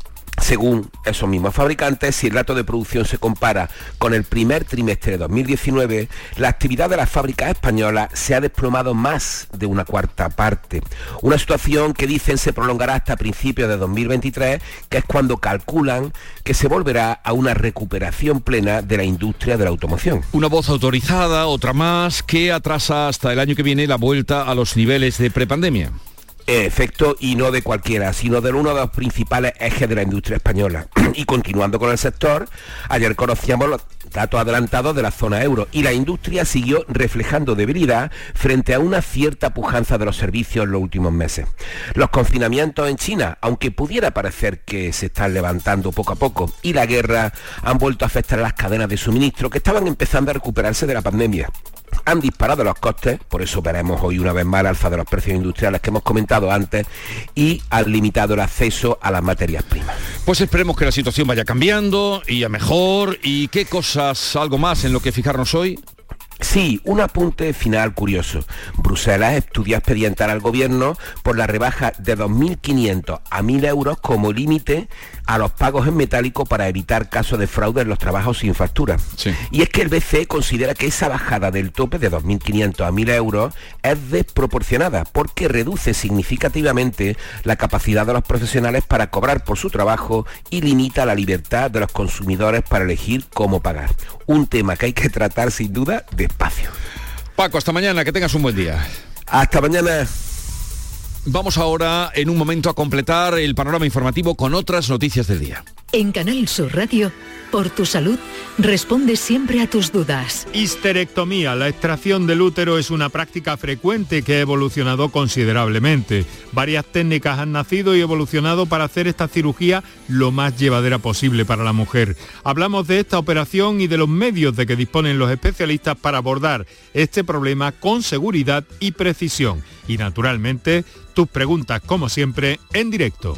Según esos mismos fabricantes, si el dato de producción se compara con el primer trimestre de 2019, la actividad de las fábricas españolas se ha desplomado más de una cuarta parte. Una situación que dicen se prolongará hasta principios de 2023, que es cuando calculan que se volverá a una recuperación plena de la industria de la automoción. Una voz autorizada, otra más, que atrasa hasta el año que viene la vuelta a los niveles de prepandemia. Efecto y no de cualquiera, sino de uno de los principales ejes de la industria española. Y continuando con el sector, ayer conocíamos los datos adelantados de la zona euro y la industria siguió reflejando debilidad frente a una cierta pujanza de los servicios en los últimos meses. Los confinamientos en China, aunque pudiera parecer que se están levantando poco a poco, y la guerra han vuelto a afectar a las cadenas de suministro que estaban empezando a recuperarse de la pandemia han disparado los costes, por eso veremos hoy una vez más el alza de los precios industriales que hemos comentado antes, y han limitado el acceso a las materias primas. Pues esperemos que la situación vaya cambiando y a mejor. ¿Y qué algo más en lo que fijarnos hoy? Sí, un apunte final curioso. Bruselas estudia expedientar al gobierno por la rebaja de 2.500 a 1.000 euros como límite a los pagos en metálico para evitar casos de fraude en los trabajos sin factura. Y es que el BCE considera que esa bajada del tope de 2.500 a 1.000 euros es desproporcionada porque reduce significativamente la capacidad de los profesionales para cobrar por su trabajo y limita la libertad de los consumidores para elegir cómo pagar. Un tema que hay que tratar sin duda despacio. Paco, hasta mañana, que tengas un buen día. Hasta mañana. Vamos ahora en un momento a completar el panorama informativo con otras noticias del día. En Canal Sur Radio, por tu salud, responde siempre a tus dudas. Histerectomía, la extracción del útero es una práctica frecuente que ha evolucionado considerablemente. Varias técnicas han nacido y evolucionado para hacer esta cirugía lo más llevadera posible para la mujer. Hablamos de esta operación y de los medios de que disponen los especialistas para abordar este problema con seguridad y precisión. Y naturalmente, tus preguntas como siempre en directo.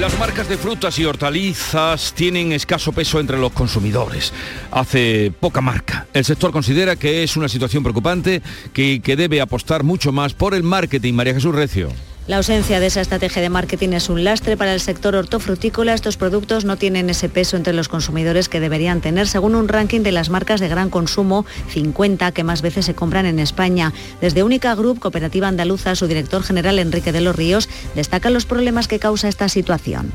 Las marcas de frutas y hortalizas tienen escaso peso entre los consumidores. Hace poca marca. El sector considera que es una situación preocupante que, que debe apostar mucho más por el marketing. María Jesús Recio. La ausencia de esa estrategia de marketing es un lastre para el sector hortofrutícola. Estos productos no tienen ese peso entre los consumidores que deberían tener, según un ranking de las marcas de gran consumo, 50 que más veces se compran en España. Desde Única Group, Cooperativa Andaluza, su director general Enrique de los Ríos destaca los problemas que causa esta situación.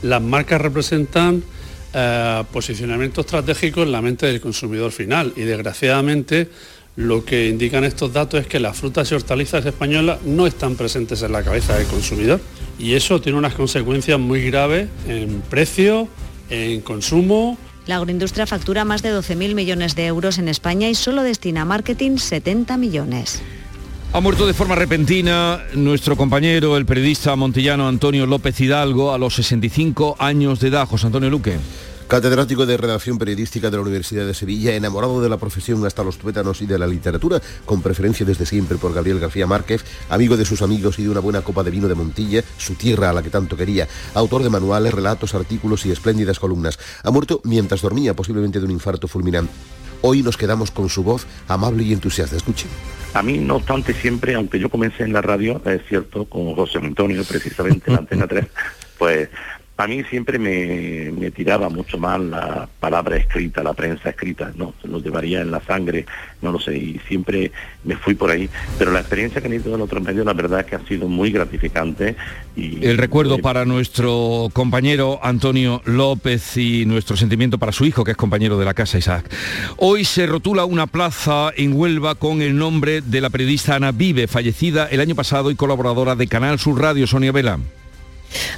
Las marcas representan eh, posicionamiento estratégico en la mente del consumidor final y desgraciadamente lo que indican estos datos es que las frutas y hortalizas españolas no están presentes en la cabeza del consumidor y eso tiene unas consecuencias muy graves en precio, en consumo La agroindustria factura más de 12.000 millones de euros en España y solo destina a marketing 70 millones. Ha muerto de forma repentina nuestro compañero, el periodista montillano Antonio López Hidalgo, a los 65 años de edad. José Antonio Luque. Catedrático de Redacción Periodística de la Universidad de Sevilla, enamorado de la profesión hasta los tuétanos y de la literatura, con preferencia desde siempre por Gabriel García Márquez, amigo de sus amigos y de una buena copa de vino de Montilla, su tierra a la que tanto quería, autor de manuales, relatos, artículos y espléndidas columnas. Ha muerto mientras dormía, posiblemente de un infarto fulminante. Hoy nos quedamos con su voz amable y entusiasta. Escuchen. A mí, no obstante, siempre, aunque yo comencé en la radio, es cierto, con José Antonio, precisamente en la Antena 3, pues a mí siempre me, tiraba mucho más la palabra escrita, la prensa escrita, no, lo llevaría en la sangre, no lo sé, y siempre me fui por ahí. Pero la experiencia que he tenido en otros medios, la verdad es que ha sido muy gratificante. Y, El recuerdo para nuestro compañero Antonio López y nuestro sentimiento para su hijo, que es compañero de la casa Isaac. Hoy se rotula una plaza en Huelva con el nombre de la periodista Ana Vive, fallecida el año pasado y colaboradora de Canal Sur Radio, Sonia Vela.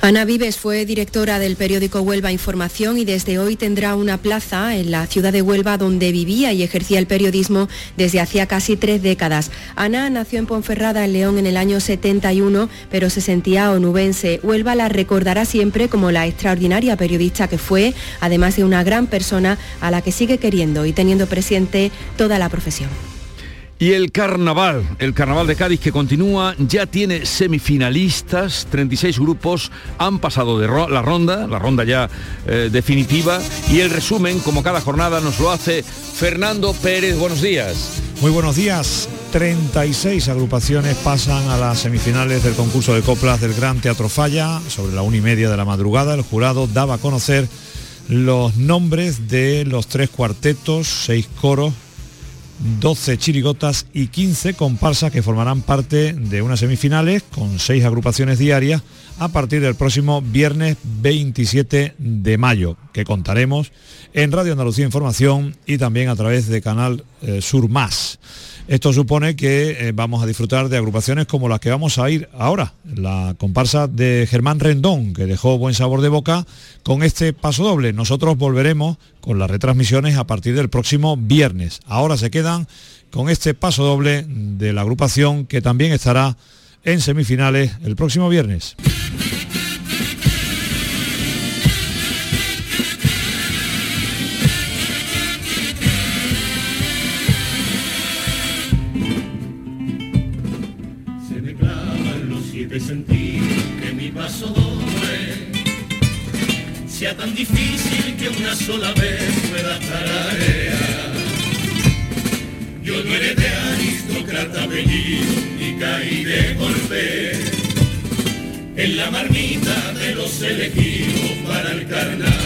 Ana Vives fue directora del periódico Huelva Información y desde hoy tendrá una plaza en la ciudad de Huelva donde vivía y ejercía el periodismo desde hacía casi tres décadas. Ana nació en Ponferrada, en León, en el año 71, pero se sentía onubense. Huelva la recordará siempre como la extraordinaria periodista que fue, además de una gran persona a la que sigue queriendo y teniendo presente toda la profesión. Y el carnaval, el carnaval de Cádiz que continúa, ya tiene semifinalistas, 36 grupos han pasado de la ronda, la ronda ya eh, definitiva, y el resumen, como cada jornada, nos lo hace Fernando Pérez. Buenos días. Muy buenos días. 36 agrupaciones pasan a las semifinales del concurso de coplas del Gran Teatro Falla. Sobre la una y media de la madrugada, el jurado daba a conocer los nombres de los tres cuartetos, seis coros 12 chirigotas y 15 comparsas que formarán parte de unas semifinales con seis agrupaciones diarias a partir del próximo viernes 27 de mayo, que contaremos en Radio Andalucía Información y también a través de Canal eh, Sur Más. Esto supone que eh, vamos a disfrutar de agrupaciones como las que vamos a ir ahora. La comparsa de Germán Rendón, que dejó buen sabor de boca con este paso doble. Nosotros volveremos con las retransmisiones a partir del próximo viernes. Ahora se quedan con este paso doble de la agrupación que también estará en semifinales el próximo viernes. sentir que mi paso doble sea tan difícil que una sola vez en la marmita de los elegidos para el carnaval.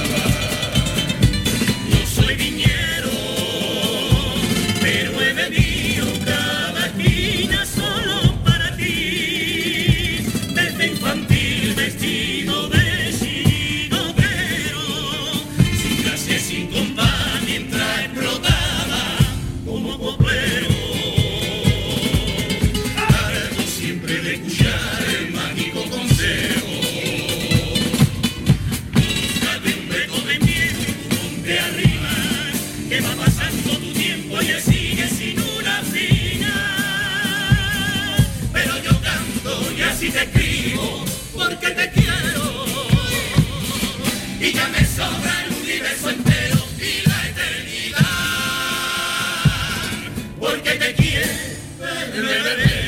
minute.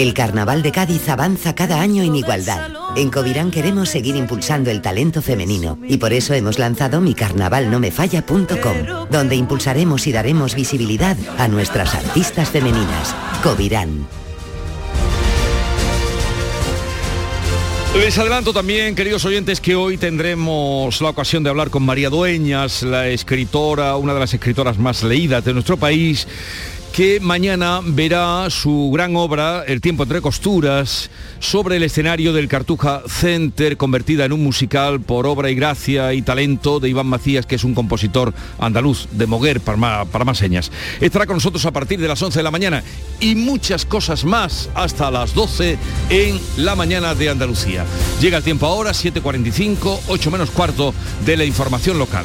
El Carnaval de Cádiz avanza cada año en igualdad. En Covirán queremos seguir impulsando el talento femenino y por eso hemos lanzado micarnavalnomefalla.com, donde impulsaremos y daremos visibilidad a nuestras artistas femeninas. Covirán. Les adelanto también, queridos oyentes, que hoy tendremos la ocasión de hablar con María Dueñas, la escritora, una de las escritoras más leídas de nuestro país, que mañana verá su gran obra, El tiempo entre costuras, sobre el escenario del Cartuja Center, convertida en un musical por obra y gracia y talento de Iván Macías, que es un compositor andaluz de Moguer, para más, para más señas. Estará con nosotros a partir de las 11 de la mañana y muchas cosas más hasta las 12 en la mañana de Andalucía. Llega el tiempo ahora, 7.45, 8 menos cuarto de la información local.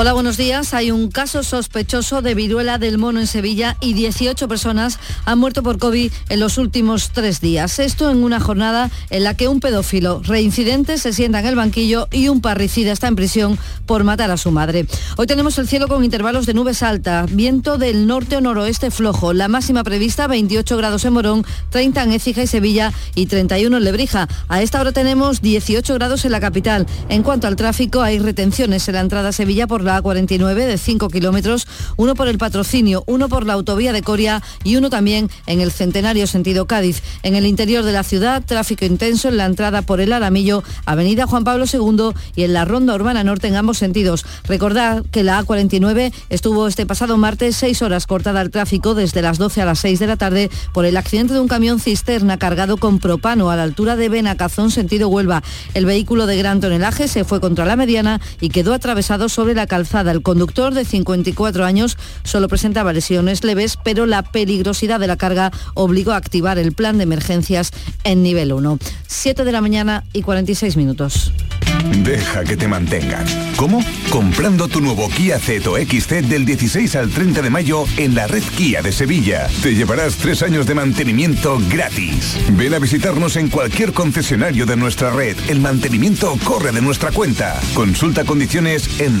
Hola, buenos días. Hay un caso sospechoso de viruela del mono en Sevilla y 18 personas han muerto por COVID en los últimos tres días. Esto en una jornada en la que un pedófilo reincidente se sienta en el banquillo y un parricida está en prisión por matar a su madre. Hoy tenemos el cielo con intervalos de nubes altas, viento del norte o noroeste flojo, la máxima prevista 28 grados en Morón, 30 en Écija y Sevilla y 31 en Lebrija. A esta hora tenemos 18 grados en la capital. En cuanto al tráfico, hay retenciones en la entrada a Sevilla por la A49 de 5 kilómetros, uno por el patrocinio, uno por la autovía de Coria y uno también en el Centenario sentido Cádiz. En el interior de la ciudad, tráfico intenso en la entrada por el Aramillo, Avenida Juan Pablo II y en la Ronda Urbana Norte en ambos sentidos. Recordad que la A49 estuvo este pasado martes seis horas cortada al tráfico desde las 12 a las 6 de la tarde por el accidente de un camión cisterna cargado con propano a la altura de Benacazón sentido Huelva. El vehículo de gran tonelaje se fue contra la mediana y quedó atravesado sobre la calzada. El conductor de 54 años solo presentaba lesiones leves, pero la peligrosidad de la carga obligó a activar el plan de emergencias en nivel 1. 7 de la mañana y 46 minutos. Deja que te mantengan. ¿Cómo? Comprando tu nuevo Kia Ceto XC del 16 al 30 de mayo en la red Kia de Sevilla. Te llevarás tres años de mantenimiento gratis. Ven a visitarnos en cualquier concesionario de nuestra red. El mantenimiento corre de nuestra cuenta. Consulta condiciones en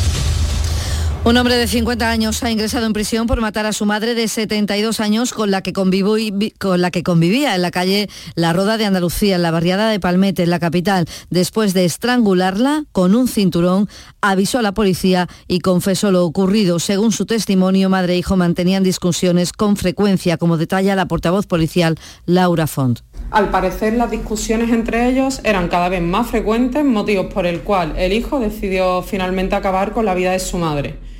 Un hombre de 50 años ha ingresado en prisión por matar a su madre de 72 años con la que, con la que convivía en la calle La Roda de Andalucía, en la barriada de Palmete, en la capital. Después de estrangularla con un cinturón, avisó a la policía y confesó lo ocurrido. Según su testimonio, madre e hijo mantenían discusiones con frecuencia, como detalla la portavoz policial Laura Font. Al parecer las discusiones entre ellos eran cada vez más frecuentes, motivos por el cual el hijo decidió finalmente acabar con la vida de su madre.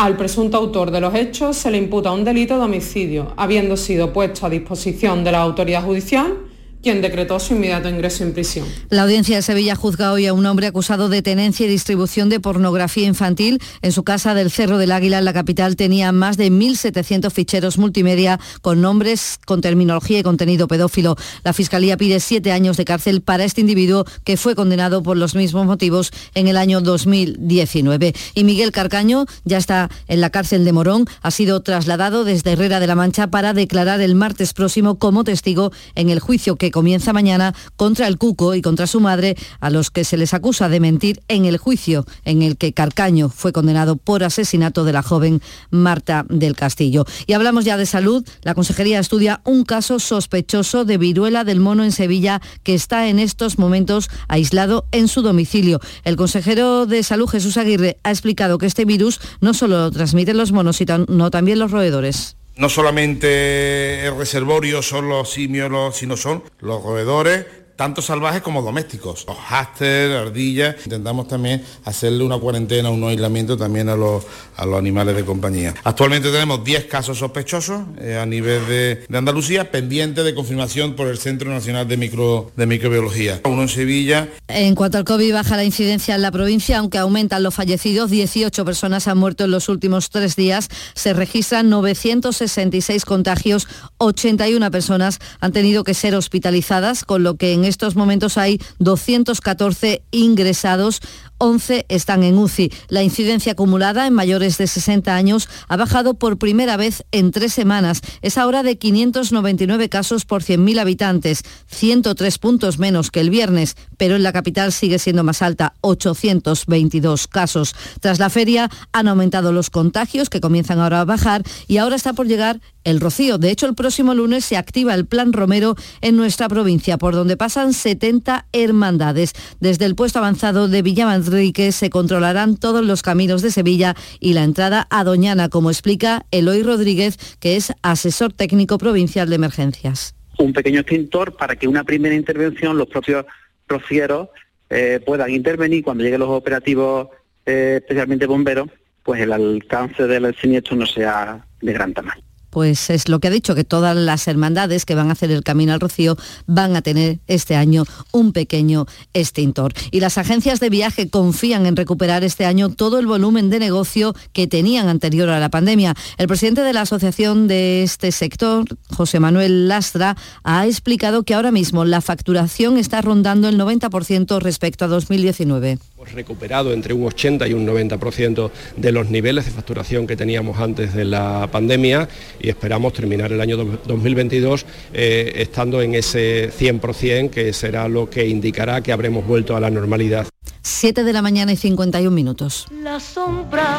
Al presunto autor de los hechos se le imputa un delito de homicidio, habiendo sido puesto a disposición de la autoridad judicial, quien decretó su inmediato ingreso en prisión. La audiencia de Sevilla juzga hoy a un hombre acusado de tenencia y distribución de pornografía infantil. En su casa del Cerro del Águila, en la capital, tenía más de 1.700 ficheros multimedia con nombres, con terminología y contenido pedófilo. La Fiscalía pide siete años de cárcel para este individuo que fue condenado por los mismos motivos en el año 2019. Y Miguel Carcaño ya está en la cárcel de Morón. Ha sido trasladado desde Herrera de la Mancha para declarar el martes próximo como testigo en el juicio que comienza mañana contra el Cuco y contra su madre, a los que se les acusa de mentir en el juicio en el que Carcaño fue condenado por asesinato de la joven Marta del Castillo. Y hablamos ya de salud. La Consejería estudia un caso sospechoso de viruela del mono en Sevilla que está en estos momentos aislado en su domicilio. El consejero de salud, Jesús Aguirre, ha explicado que este virus no solo lo transmiten los monos, sino también los roedores. No solamente el reservorio son los simios, sino son los roedores, tanto salvajes como domésticos. Los háster, ardillas, intentamos también hacerle una cuarentena, un aislamiento también a los, a los animales de compañía. Actualmente tenemos 10 casos sospechosos eh, a nivel de, de Andalucía, pendientes de confirmación por el Centro Nacional de, Micro, de Microbiología. Uno en Sevilla. En cuanto al COVID, baja la incidencia en la provincia, aunque aumentan los fallecidos. 18 personas han muerto en los últimos tres días. Se registran 966 contagios, 81 personas han tenido que ser hospitalizadas, con lo que en estos momentos hay 214 ingresados. 11 están en UCI. La incidencia acumulada en mayores de 60 años ha bajado por primera vez en tres semanas. Es ahora de 599 casos por 100.000 habitantes, 103 puntos menos que el viernes, pero en la capital sigue siendo más alta, 822 casos. Tras la feria han aumentado los contagios que comienzan ahora a bajar y ahora está por llegar el rocío. De hecho, el próximo lunes se activa el Plan Romero en nuestra provincia, por donde pasan 70 hermandades. Desde el puesto avanzado de Se controlarán todos los caminos de Sevilla y la entrada a Doñana, como explica Eloy Rodríguez, que es asesor técnico provincial de emergencias. Un pequeño extintor para que una primera intervención los propios rocieros eh, puedan intervenir cuando lleguen los operativos, eh, especialmente bomberos, pues el alcance del siniestro no sea de gran tamaño pues es lo que ha dicho, que todas las hermandades que van a hacer el camino al Rocío van a tener este año un pequeño extintor. Y las agencias de viaje confían en recuperar este año todo el volumen de negocio que tenían anterior a la pandemia. El presidente de la asociación de este sector, José Manuel Lastra, ha explicado que ahora mismo la facturación está rondando el 90% respecto a 2019. Hemos recuperado entre un 80 y un 90% de los niveles de facturación que teníamos antes de la pandemia y esperamos terminar el año 2022 eh, estando en ese 100% que será lo que indicará que habremos vuelto a la normalidad. 7 de la mañana y 51 minutos. La sombra,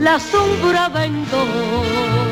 la sombra vendo.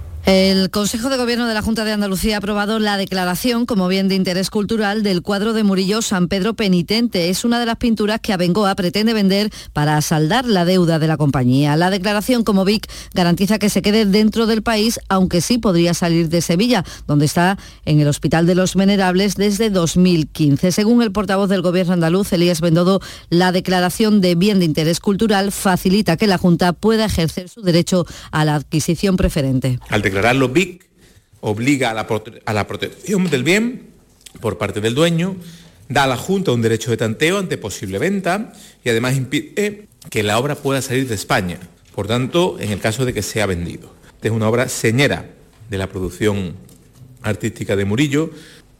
El Consejo de Gobierno de la Junta de Andalucía ha aprobado la declaración como bien de interés cultural del cuadro de Murillo San Pedro Penitente. Es una de las pinturas que Abengoa pretende vender para saldar la deuda de la compañía. La declaración como BIC garantiza que se quede dentro del país, aunque sí podría salir de Sevilla, donde está en el Hospital de los Venerables desde 2015. Según el portavoz del Gobierno andaluz, Elías Bendodo, la declaración de bien de interés cultural facilita que la Junta pueda ejercer su derecho a la adquisición preferente declararlo BIC obliga a la, a la, protección del bien por parte del dueño, da a la Junta un derecho de tanteo ante posible venta y además impide que la obra pueda salir de España, por tanto, en el caso de que sea vendido. Esta es una obra señera de la producción artística de Murillo,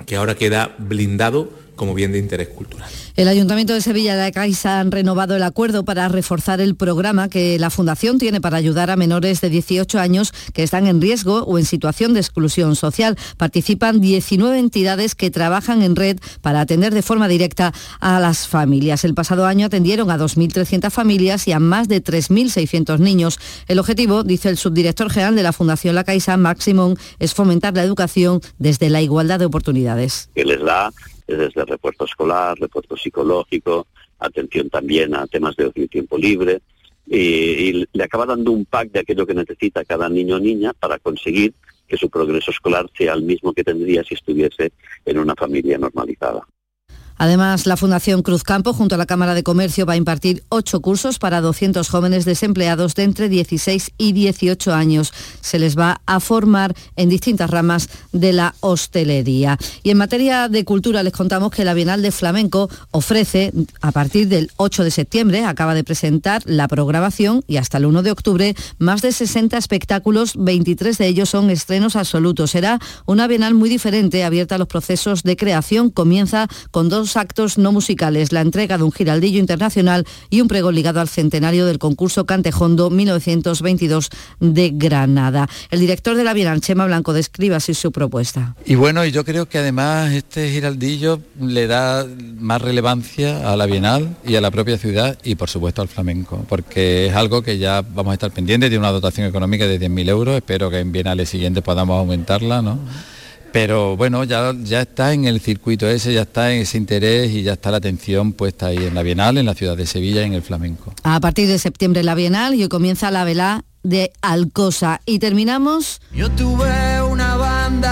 que ahora queda blindado como bien de interés cultural. El Ayuntamiento de Sevilla y la Caixa han renovado el acuerdo para reforzar el programa que la Fundación tiene para ayudar a menores de 18 años que están en riesgo o en situación de exclusión social. Participan 19 entidades que trabajan en red para atender de forma directa a las familias. El pasado año atendieron a 2.300 familias y a más de 3.600 niños. El objetivo, dice el subdirector general de la Fundación La Caixa, Maximón, es fomentar la educación desde la igualdad de oportunidades. Que les da desde refuerzo escolar, refuerzo psicológico, atención también a temas de ocio y tiempo libre, y, y, le acaba dando un pack de aquello que necesita cada niño o niña para conseguir que su progreso escolar sea el mismo que tendría si estuviese en una familia normalizada. Además, la Fundación Cruz Campo, junto a la Cámara de Comercio, va a impartir ocho cursos para 200 jóvenes desempleados de entre 16 y 18 años. Se les va a formar en distintas ramas de la hostelería. Y en materia de cultura les contamos que la Bienal de Flamenco ofrece, a partir del 8 de septiembre, acaba de presentar la programación y hasta el 1 de octubre, más de 60 espectáculos, 23 de ellos son estrenos absolutos. Será una Bienal muy diferente, abierta a los procesos de creación. Comienza con dos actos no musicales, la entrega de un giraldillo internacional y un pregón ligado al centenario del concurso Cantejondo 1922 de Granada. El director de la Bienal, Chema Blanco, describe así su propuesta. Y bueno, yo creo que además este giraldillo le da más relevancia a la Bienal y a la propia ciudad y por supuesto al flamenco, porque es algo que ya vamos a estar pendientes de una dotación económica de 10.000 euros, espero que en Bienales siguientes podamos aumentarla, ¿no? Pero bueno, ya, ya está en el circuito ese, ya está en ese interés y ya está la atención puesta ahí en la Bienal, en la ciudad de Sevilla y en el flamenco. A partir de septiembre la Bienal y hoy comienza la velá de Alcosa. Y terminamos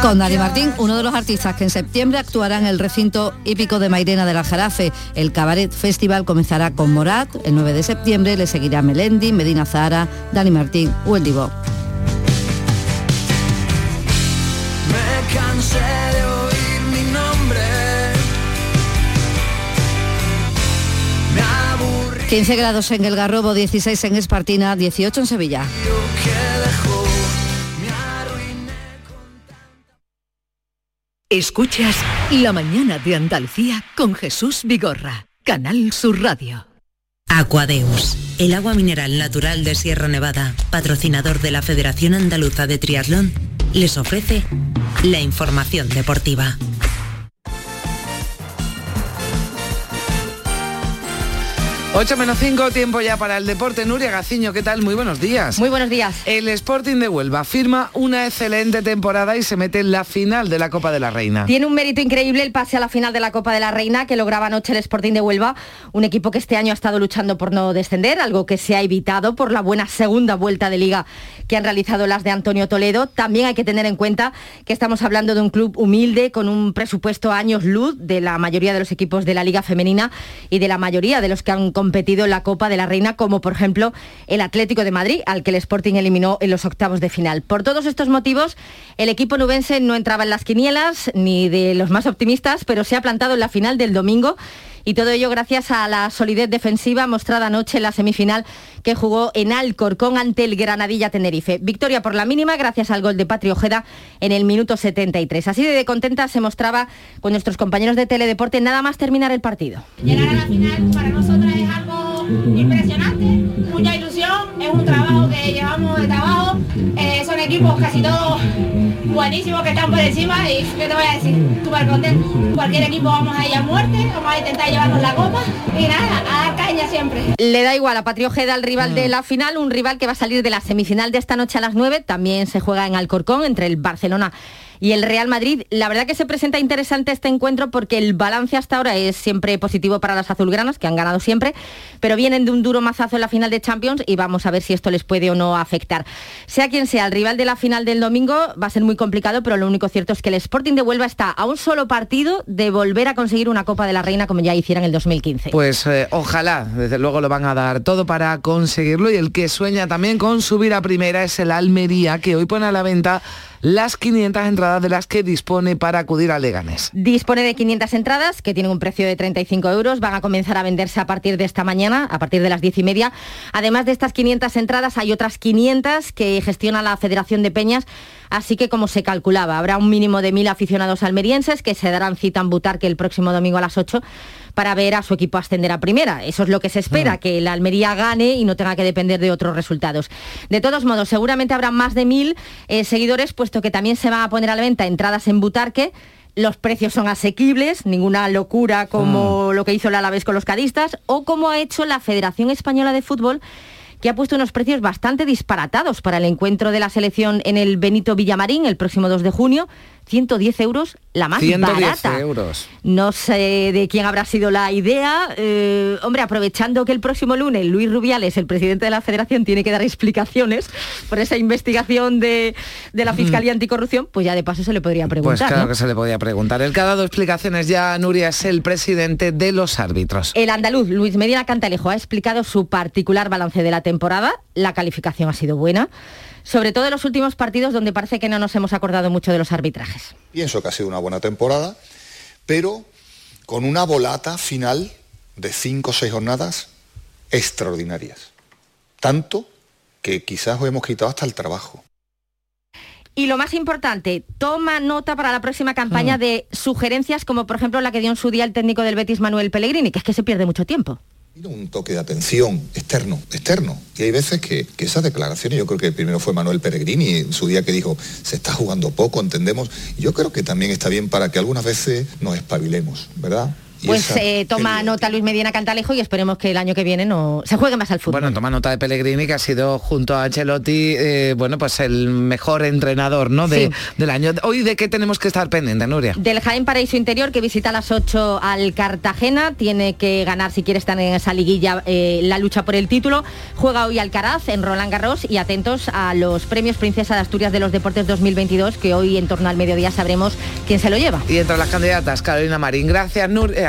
con Dani Martín, uno de los artistas que en septiembre actuará en el recinto hípico de Mairena del Aljarafe. El Cabaret Festival comenzará con Morat el 9 de septiembre, le seguirá Melendi, Medina Zahara, Dani Martín, Wendy Bo. 15 grados en el Garrobo, 16 en Espartina, 18 en Sevilla. Escuchas La mañana de Andalucía con Jesús Vigorra, Canal Sur Radio. Aquadeus, el agua mineral natural de Sierra Nevada, patrocinador de la Federación Andaluza de Triatlón, les ofrece la información deportiva. 8 menos 5, tiempo ya para el deporte. Nuria Gaciño, ¿qué tal? Muy buenos días. Muy buenos días. El Sporting de Huelva firma una excelente temporada y se mete en la final de la Copa de la Reina. Tiene un mérito increíble el pase a la final de la Copa de la Reina que lograba anoche el Sporting de Huelva, un equipo que este año ha estado luchando por no descender, algo que se ha evitado por la buena segunda vuelta de liga que han realizado las de Antonio Toledo. También hay que tener en cuenta que estamos hablando de un club humilde con un presupuesto a años luz de la mayoría de los equipos de la liga femenina y de la mayoría de los que han competido en la Copa de la Reina, como por ejemplo el Atlético de Madrid, al que el Sporting eliminó en los octavos de final. Por todos estos motivos, el equipo nubense no entraba en las quinielas, ni de los más optimistas, pero se ha plantado en la final del domingo y todo ello gracias a la solidez defensiva mostrada anoche en la semifinal que jugó en Alcorcón ante el Granadilla Tenerife. Victoria por la mínima gracias al gol de Patri Ojeda en el minuto 73. Así de contenta se mostraba con nuestros compañeros de Teledeporte nada más terminar el partido. Llegar a la final para nosotras es algo impresionante, mucha ilusión, es un trabajo que llevamos de trabajo, eh, son equipos casi todos buenísimos que están por encima y ¿qué te voy a decir? Súper contento. Cualquier equipo vamos a ir a muerte, vamos a intentar llevarnos la copa y nada, a dar caña siempre. Le da igual a Patri Ojeda el rival de la final, un rival que va a salir de la semifinal de esta noche a las 9, también se juega en Alcorcón entre el Barcelona y el Real Madrid. La verdad que se presenta interesante este encuentro porque el balance hasta ahora es siempre positivo para las azulgranas, que han ganado siempre, pero vienen de un duro mazazo en la final de Champions y vamos a ver si esto les puede o no afectar. Sea quien sea el rival de la final del domingo, va a ser muy complicado, pero lo único cierto es que el Sporting de Huelva está a un solo partido de volver a conseguir una Copa de la Reina como ya hicieron en el 2015. Pues eh, ojalá, desde luego lo van a dar todo para conseguirlo y el que sueña también con subir a primera es el Almería, que hoy pone a la venta las 500 entradas de las que dispone para acudir a Leganés. Dispone de 500 entradas que tienen un precio de 35 euros. Van a comenzar a venderse a partir de esta mañana, a partir de las 10 y media. Además de estas 500 entradas, hay otras 500 que gestiona la Federación de Peñas. Así que, como se calculaba, habrá un mínimo de 1.000 aficionados almerienses que se darán cita en Butarque el próximo domingo a las 8 para ver a su equipo ascender a primera. Eso es lo que se espera, que la Almería gane y no tenga que depender de otros resultados. De todos modos, seguramente habrá más de mil eh, seguidores, puesto que también se van a poner a la venta entradas en Butarque. Los precios son asequibles, ninguna locura como lo que hizo el Alavés con los cadistas o como ha hecho la Federación Española de Fútbol que ha puesto unos precios bastante disparatados para el encuentro de la selección en el Benito Villamarín el próximo 2 de junio. 110 euros la más 110 barata. euros. No sé de quién habrá sido la idea. Eh, hombre, aprovechando que el próximo lunes Luis Rubiales, el presidente de la Federación, tiene que dar explicaciones por esa investigación de, de la Fiscalía Anticorrupción, pues ya de paso se le podría Pues preguntar. claro ¿no? que se le podía preguntar. El que ha dado explicaciones ya, Nuria, es el presidente de los árbitros. El andaluz Luis Medina Cantalejo ha explicado su particular balance de la temporada. La calificación ha sido buena, sobre todo en los últimos partidos donde parece que no nos hemos acordado mucho de los arbitrajes. Pienso que ha sido una buena temporada, pero con una volata final de cinco o seis jornadas extraordinarias. Tanto que quizás os hemos quitado hasta el trabajo. Y lo más importante, toma nota para la próxima campaña de sugerencias como por ejemplo la que dio en su día el técnico del Betis Manuel Pellegrini, que es que se pierde mucho tiempo. Un toque de atención externo, externo. Y hay veces que, que esas declaraciones, yo creo que primero fue Manuel Peregrini en su día que dijo, se está jugando poco, entendemos. Yo creo que también está bien para que algunas veces nos espabilemos, ¿verdad? Pues eh, toma nota Luis Medina Cantalejo y esperemos que el año que viene no se juegue más al fútbol. Bueno, toma nota de Pellegrini, que ha sido junto a Ancelotti, eh, bueno, pues el mejor entrenador, ¿no? De, Sí. Del año. Hoy, ¿de qué tenemos que estar pendientes, Nuria? Del Jaén Paraíso Interior, que visita a las 8 al Cartagena, tiene que ganar si quiere estar en esa liguilla eh, la lucha por el título. Juega hoy Alcaraz en Roland Garros y atentos a los premios Princesa de Asturias de los Deportes 2022, que hoy en torno al mediodía sabremos quién se lo lleva. Y entre las candidatas, Carolina Marín. Gracias, Nuria.